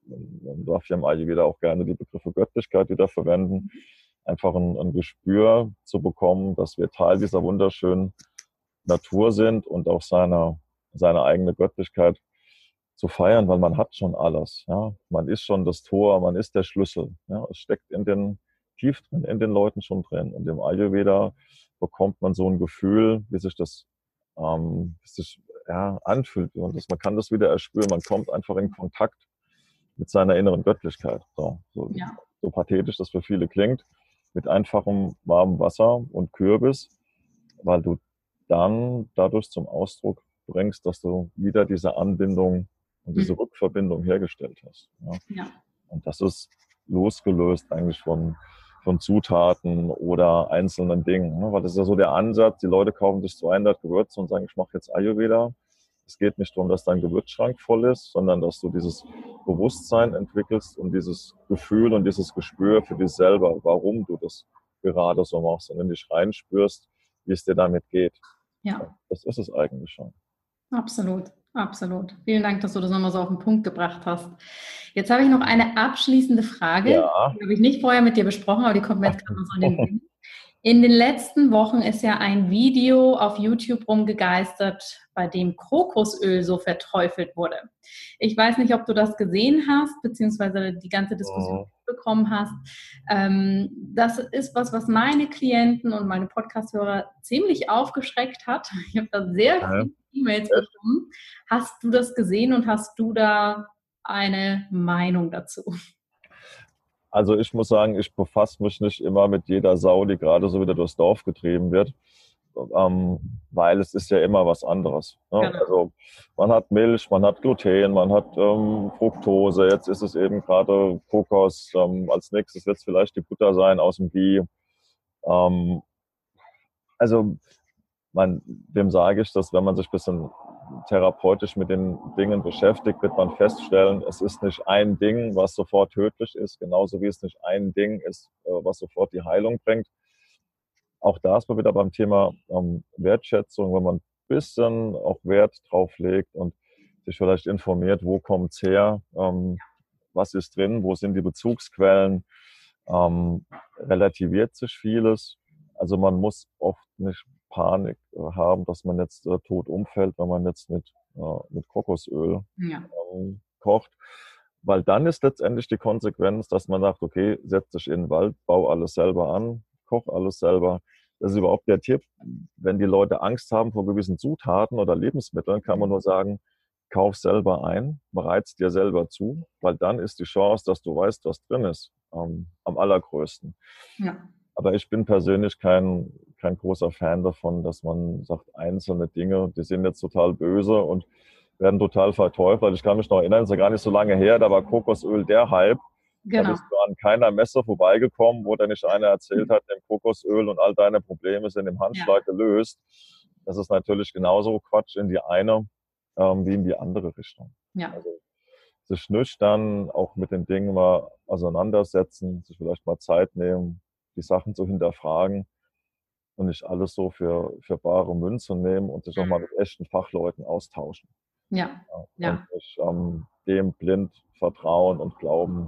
man darf ja im Ayurveda auch gerne die Begriffe Göttlichkeit wieder verwenden, einfach ein, ein Gespür zu bekommen, dass wir Teil dieser wunderschönen Natur sind und auch seine, seine eigene Göttlichkeit zu feiern, weil man hat schon alles. Ja? Man ist schon das Tor, man ist der Schlüssel. Ja? Es steckt in den, tief drin, in den Leuten schon drin. Und im Ayurveda bekommt man so ein Gefühl, wie sich das ähm, wie sich, ja, anfühlt. Und das, man kann das wieder erspüren. Man kommt einfach in Kontakt mit seiner inneren Göttlichkeit. So, so, ja. so pathetisch das für viele klingt. Mit einfachem warmem Wasser und Kürbis, weil du dann dadurch zum Ausdruck bringst, dass du wieder diese Anbindung und diese mhm. Rückverbindung hergestellt hast. Ja. ja. Und das ist losgelöst eigentlich von, von Zutaten oder einzelnen Dingen. Ne? Weil das ist ja so der Ansatz, die Leute kaufen sich 200 Gewürze und sagen, ich mache jetzt Ayurveda. Es geht nicht darum, dass dein Gewürzschrank voll ist, sondern dass du dieses Bewusstsein entwickelst und dieses Gefühl und dieses Gespür für dich selber, warum du das gerade so machst und in dich reinspürst, wie es dir damit geht. Ja. Das ist es eigentlich schon. Absolut. Absolut. Vielen Dank, dass du das nochmal so auf den Punkt gebracht hast. Jetzt habe ich noch eine abschließende Frage. Ja. Die habe ich nicht vorher mit dir besprochen, aber die kommt mir jetzt gerade so in den Sinn. In den letzten Wochen ist ja ein Video auf YouTube rumgegeistert, bei dem Kokosöl so verteufelt wurde. Ich weiß nicht, ob du das gesehen hast, beziehungsweise die ganze Diskussion oh. bekommen hast. Ähm, das ist was, was meine Klienten und meine Podcast-Hörer ziemlich aufgeschreckt hat. Ich habe da sehr ja. viele E-Mails bekommen. Hast du das gesehen und hast du da eine Meinung dazu? Also ich muss sagen, ich befasse mich nicht immer mit jeder Sau, die gerade so wieder durchs Dorf getrieben wird, ähm, weil es ist ja immer was anderes. Ne? Genau. Also man hat Milch, man hat Gluten, man hat ähm, Fructose, jetzt ist es eben gerade Kokos, ähm, als nächstes wird es vielleicht die Butter sein aus dem Ghee. Ähm, also man, wem sage ich das, wenn man sich ein bisschen therapeutisch mit den Dingen beschäftigt, wird man feststellen, es ist nicht ein Ding, was sofort tödlich ist, genauso wie es nicht ein Ding ist, äh, was sofort die Heilung bringt. Auch da ist man wieder beim Thema ähm, Wertschätzung, wenn man ein bisschen auch Wert drauf legt und sich vielleicht informiert, wo kommt es her, ähm, was ist drin, wo sind die Bezugsquellen, ähm, relativiert sich vieles. Also man muss oft nicht Panik äh, haben, dass man jetzt äh, tot umfällt, wenn man jetzt mit, äh, mit Kokosöl ja. ähm, kocht. Weil dann ist letztendlich die Konsequenz, dass man sagt, okay, setz dich in den Wald, bau alles selber an, koch alles selber. Das ist überhaupt der Tipp. Wenn die Leute Angst haben vor gewissen Zutaten oder Lebensmitteln, kann man nur sagen, kauf selber ein, bereits dir selber zu, weil dann ist die Chance, dass du weißt, was drin ist, ähm, am allergrößten. Ja. Aber ich bin persönlich kein, kein großer Fan davon, dass man sagt, einzelne Dinge, die sind jetzt total böse und werden total verteufelt. Ich kann mich noch erinnern, es ist ja gar nicht so lange her, da war Kokosöl der Hype. Genau. Da bist du an keiner Messe vorbeigekommen, wo da nicht einer erzählt hat, dem Kokosöl und all deine Probleme sind im Handschlag ja. gelöst. Das ist natürlich genauso Quatsch in die eine ähm, wie in die andere Richtung. Ja. Also sich nüchtern auch mit den Dingen mal auseinandersetzen, sich vielleicht mal Zeit nehmen, die Sachen zu hinterfragen und nicht alles so für, für bare Münze nehmen und sich auch mal mhm. mit echten Fachleuten austauschen. Ja. ja. Und nicht ähm, dem blind vertrauen und glauben,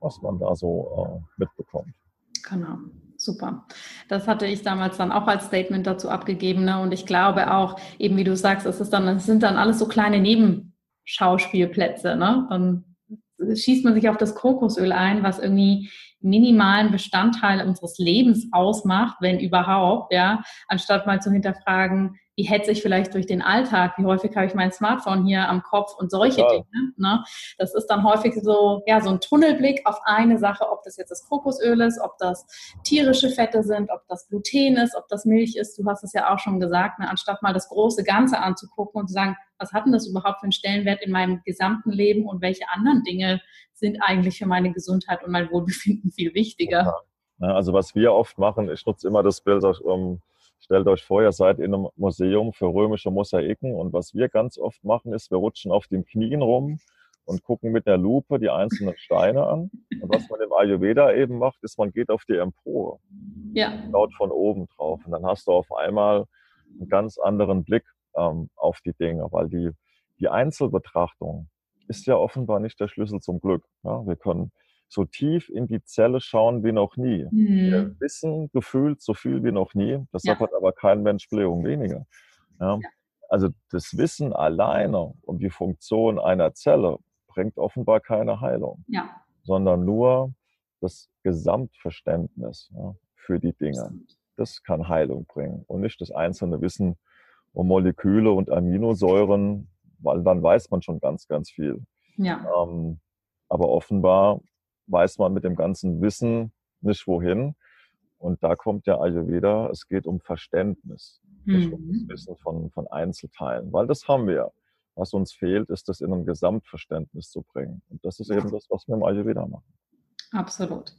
was man da so äh, mitbekommt. Genau, super. Das hatte ich damals dann auch als Statement dazu abgegeben. Ne? Und ich glaube auch, eben wie du sagst, es, ist dann, es sind dann alles so kleine Nebenschauspielplätze. Ne? Dann schießt man sich auf das Kokosöl ein, was irgendwie minimalen Bestandteil unseres Lebens ausmacht, wenn überhaupt, ja, anstatt mal zu hinterfragen, wie hetze ich vielleicht durch den Alltag, wie häufig habe ich mein Smartphone hier am Kopf und solche Total. Dinge. Ne? Das ist dann häufig so, ja, so ein Tunnelblick auf eine Sache, ob das jetzt das Kokosöl ist, ob das tierische Fette sind, ob das Gluten ist, ob das Milch ist. Du hast es ja auch schon gesagt, ne? anstatt mal das große Ganze anzugucken und zu sagen, was hat denn das überhaupt für einen Stellenwert in meinem gesamten Leben und welche anderen Dinge sind eigentlich für meine Gesundheit und mein Wohlbefinden viel wichtiger. Ja, also was wir oft machen, ich nutze immer das Bild, um, stellt euch vor, ihr seid in einem Museum für römische Mosaiken und was wir ganz oft machen, ist, wir rutschen auf den Knien rum und gucken mit der Lupe die einzelnen Steine an. Und was man im Ayurveda eben macht, ist, man geht auf die Empore. Ja. Schaut von oben drauf. Und dann hast du auf einmal einen ganz anderen Blick ähm, auf die Dinge, weil die, die Einzelbetrachtung ist ja offenbar nicht der Schlüssel zum Glück. Ja, wir können so tief in die Zelle schauen wie noch nie. Mhm. Wir wissen gefühlt so viel wie noch nie. Deshalb ja. hat aber kein Mensch Blähung weniger. Ja. ja. Also das Wissen alleine um die Funktion einer Zelle bringt offenbar keine Heilung, sondern nur das Gesamtverständnis für die Dinge. Das kann Heilung bringen und nicht das einzelne Wissen um Moleküle und Aminosäuren, weil dann weiß man schon ganz, ganz viel. Ja. Ähm, aber offenbar weiß man mit dem ganzen Wissen nicht wohin. Und da kommt der Ayurveda, es geht um Verständnis, mhm. nicht um das mhm. Wissen von, von Einzelteilen, weil das haben wir. Was uns fehlt, ist das in ein Gesamtverständnis zu bringen. Und das ist ja. eben das, was wir im Ayurveda machen. Absolut.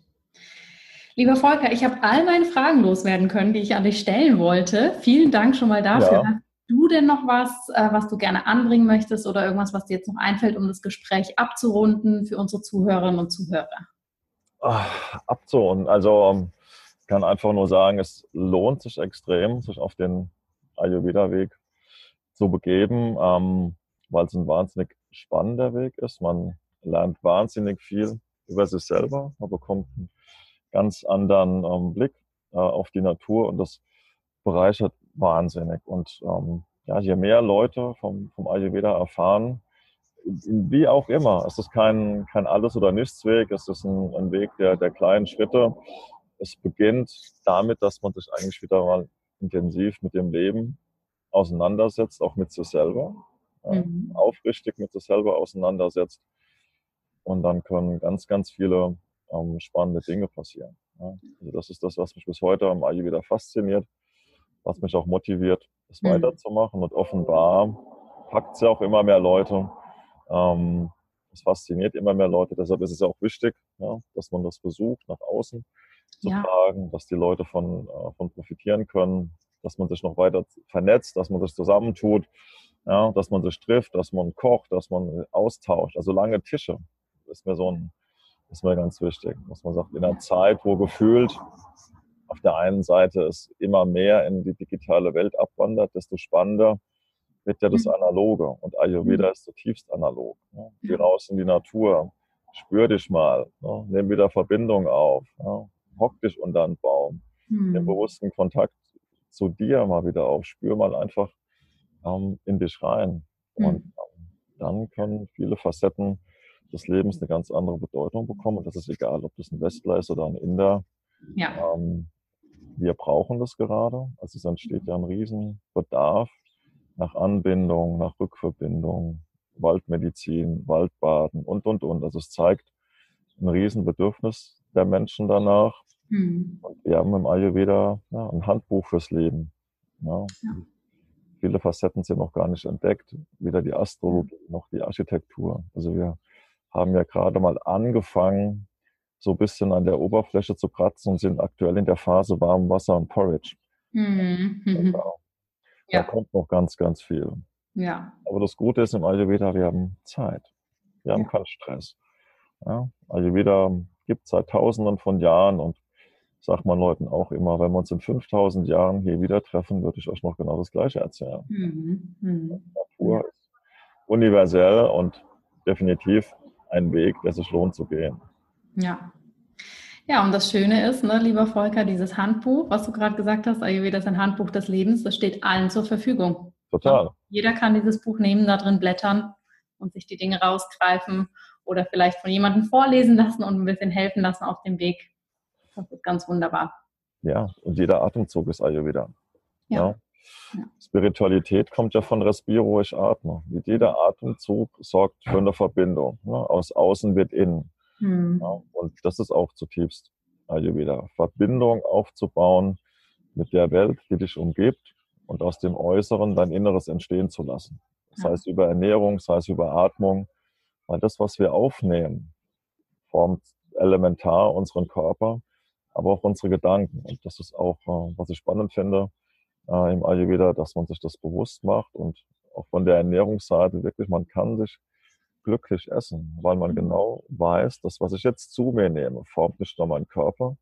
Lieber Volker, ich habe all meine Fragen loswerden können, die ich an dich stellen wollte. Vielen Dank schon mal dafür. Ja. Denn noch was, äh, was du gerne anbringen möchtest oder irgendwas, was dir jetzt noch einfällt, um das Gespräch abzurunden für unsere Zuhörerinnen und Zuhörer? Ach, abzurunden. Also ähm, ich kann einfach nur sagen, es lohnt sich extrem, sich auf den Ayurveda-Weg zu begeben. Ähm, weil es ein wahnsinnig spannender Weg ist. Man lernt wahnsinnig viel über sich selber. Man bekommt einen ganz anderen ähm, Blick äh, auf die Natur und das bereichert wahnsinnig. Und ähm, ja, je mehr Leute vom, vom Ayurveda erfahren, wie auch immer, es ist kein, kein Alles- oder Nichts-Weg, es ist ein, ein Weg der, der kleinen Schritte. Es beginnt damit, dass man sich eigentlich wieder mal intensiv mit dem Leben auseinandersetzt, auch mit sich selber, mhm. aufrichtig mit sich selber auseinandersetzt. Und dann können ganz, ganz viele ähm, spannende Dinge passieren. Ja. Also das ist das, was mich bis heute am Ayurveda fasziniert, was mich auch motiviert, es mhm. weiterzumachen. Und offenbar packt es ja auch immer mehr Leute. Ähm, es fasziniert immer mehr Leute. Deshalb ist es ja auch wichtig, ja, dass man das versucht, nach außen zu ja. tragen, dass die Leute von, äh, von profitieren können, dass man sich noch weiter vernetzt, dass man sich zusammentut, ja, dass man sich trifft, dass man kocht, dass man austauscht. Also lange Tische ist mir so ein, ist mir ganz wichtig, dass man sagt, in einer Zeit, wo gefühlt auf der einen Seite es immer mehr in die digitale Welt abwandert, desto spannender wird ja das mhm. Analoge. Und Ayurveda mhm. ist zutiefst analog. Ne? Geh raus in die Natur, spür dich mal, ne? nimm wieder Verbindung auf, ne? hock dich unter einen Baum, mhm. den bewussten Kontakt zu dir mal wieder auf, spür mal einfach ähm, in dich rein. Mhm. Und ähm, dann können viele Facetten des Lebens eine ganz andere Bedeutung bekommen. Und das ist egal, ob das ein Westler ist oder ein Inder. Ja. Ähm, wir brauchen das gerade. Also es entsteht ja ein Riesenbedarf nach Anbindung, nach Rückverbindung, Waldmedizin, Waldbaden und, und, und. Also es zeigt ein Riesenbedürfnis der Menschen danach. Mhm. Und wir haben im Ayurveda ja, ein Handbuch fürs Leben. Ja. ja. Viele Facetten sind noch gar nicht entdeckt. Weder die Astrologie noch die Architektur. Also wir haben ja gerade mal angefangen, so ein bisschen an der Oberfläche zu kratzen und sind aktuell in der Phase warm Wasser und Porridge. Mhm. Genau. Ja. Da kommt noch ganz, ganz viel. Ja. Aber das Gute ist im Ayurveda, wir haben Zeit. Wir haben ja. keinen Stress. Ja? Ayurveda gibt seit Tausenden von Jahren und sagt man Leuten auch immer, wenn wir uns in 5000 Jahren hier wieder treffen, würde ich euch noch genau das Gleiche erzählen. Mhm. Mhm. Natur ist universell und definitiv ein Weg, der sich lohnt zu gehen. Ja. Ja, und das Schöne ist, ne, lieber Volker, dieses Handbuch, was du gerade gesagt hast, Ayurveda ist ein Handbuch des Lebens, das steht allen zur Verfügung. Total. Ja, jeder kann dieses Buch nehmen, da drin blättern und sich die Dinge rausgreifen oder vielleicht von jemandem vorlesen lassen und ein bisschen helfen lassen auf dem Weg. Das ist ganz wunderbar. Ja, und jeder Atemzug ist Ayurveda. Ja. ja. Spiritualität kommt ja von Respiro, ich atme. Jeder Atemzug sorgt für eine Verbindung. Ne? Aus außen wird innen. Mhm. Ja, und das ist auch zutiefst Ayurveda. Verbindung aufzubauen mit der Welt, die dich umgibt und aus dem Äußeren dein Inneres entstehen zu lassen. Das heißt über Ernährung, das heißt über Atmung, weil das, was wir aufnehmen, formt elementar unseren Körper, aber auch unsere Gedanken. Und das ist auch, äh, was ich spannend finde äh, im Ayurveda, dass man sich das bewusst macht und auch von der Ernährungsseite wirklich, man kann sich glücklich essen, weil man mhm. genau weiß, dass was ich jetzt zu mir nehme, formt nicht nur meinen Körper,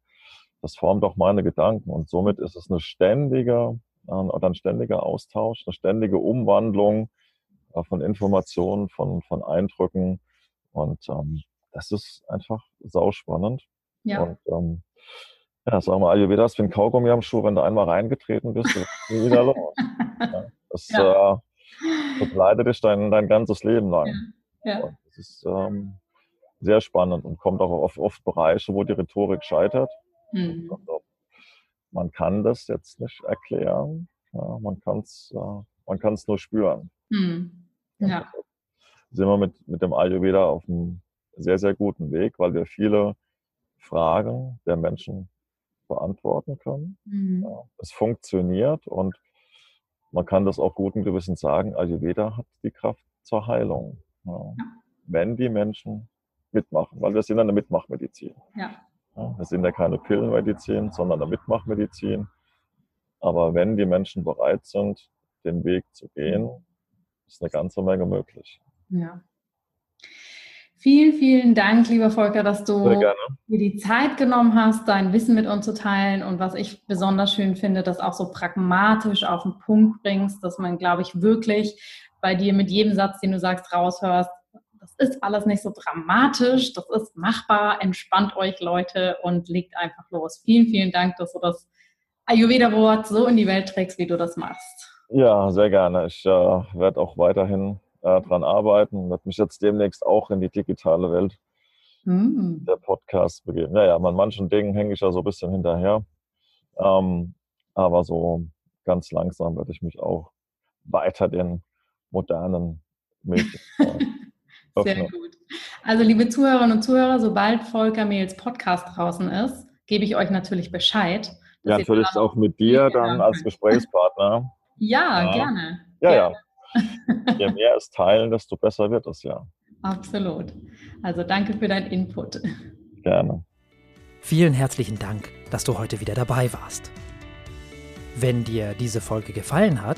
das formt auch meine Gedanken. Und somit ist es eine ständige äh, oder ein ständiger Austausch, eine ständige Umwandlung äh, von Informationen, von, von Eindrücken. Und ähm, das ist einfach sauspannend. Ja. Und ähm, ja, sagen wir Ayurveda ist wie ein Kaugummi am Schuh, wenn du einmal reingetreten bist, ist es wieder los. Ja, das ja. äh, begleitet dich dein, dein ganzes Leben lang. Ja. Ja. Und das ist ähm, sehr spannend und kommt auch auf oft Bereiche, wo die Rhetorik scheitert. Mhm. Also, man kann das jetzt nicht erklären, ja, man kann es äh, man kann's nur spüren. Mhm. Ja. Sind wir mit, mit dem Ayurveda auf einem sehr, sehr guten Weg, weil wir viele Fragen der Menschen beantworten können. Mhm. Ja, es funktioniert und man kann das auch guten Gewissen sagen, Ayurveda hat die Kraft zur Heilung. Ja. Wenn die Menschen mitmachen, weil wir sind eine Mitmachmedizin. Ja. Ja, wir sind ja keine Pillenmedizin, sondern eine Mitmachmedizin. Aber wenn die Menschen bereit sind, den Weg zu gehen, ist eine ganze Menge möglich. Ja. Vielen, vielen Dank, lieber Volker, dass du dir die Zeit genommen hast, dein Wissen mit uns zu teilen und was ich besonders schön finde, das auch so pragmatisch auf den Punkt bringst, dass man, glaube ich, wirklich bei dir mit jedem Satz, den du sagst, raushörst, das ist alles nicht so dramatisch, das ist machbar, entspannt euch Leute und legt einfach los. Vielen, vielen Dank, dass du das Ayurveda-Wort so in die Welt trägst, wie du das machst. Ja, sehr gerne. Ich äh, werde auch weiterhin äh, dran arbeiten, werde mich jetzt demnächst auch in die digitale Welt mm. der Podcasts begeben. Naja, an manchen Dingen hänge ich ja so ein bisschen hinterher. Ähm, aber so ganz langsam werde ich mich auch weiter den modernen Medien. Sehr gut. Also, liebe Zuhörerinnen und Zuhörer, sobald Volker Mehls Podcast draußen ist, gebe ich euch natürlich Bescheid. Ja, natürlich auch mit dir dann als Gesprächspartner. Ja, ja. gerne. Ja, gerne. ja. Je mehr es teilen, desto besser wird es ja. Absolut. Also danke für deinen Input. Gerne. Vielen herzlichen Dank, dass du heute wieder dabei warst. Wenn dir diese Folge gefallen hat,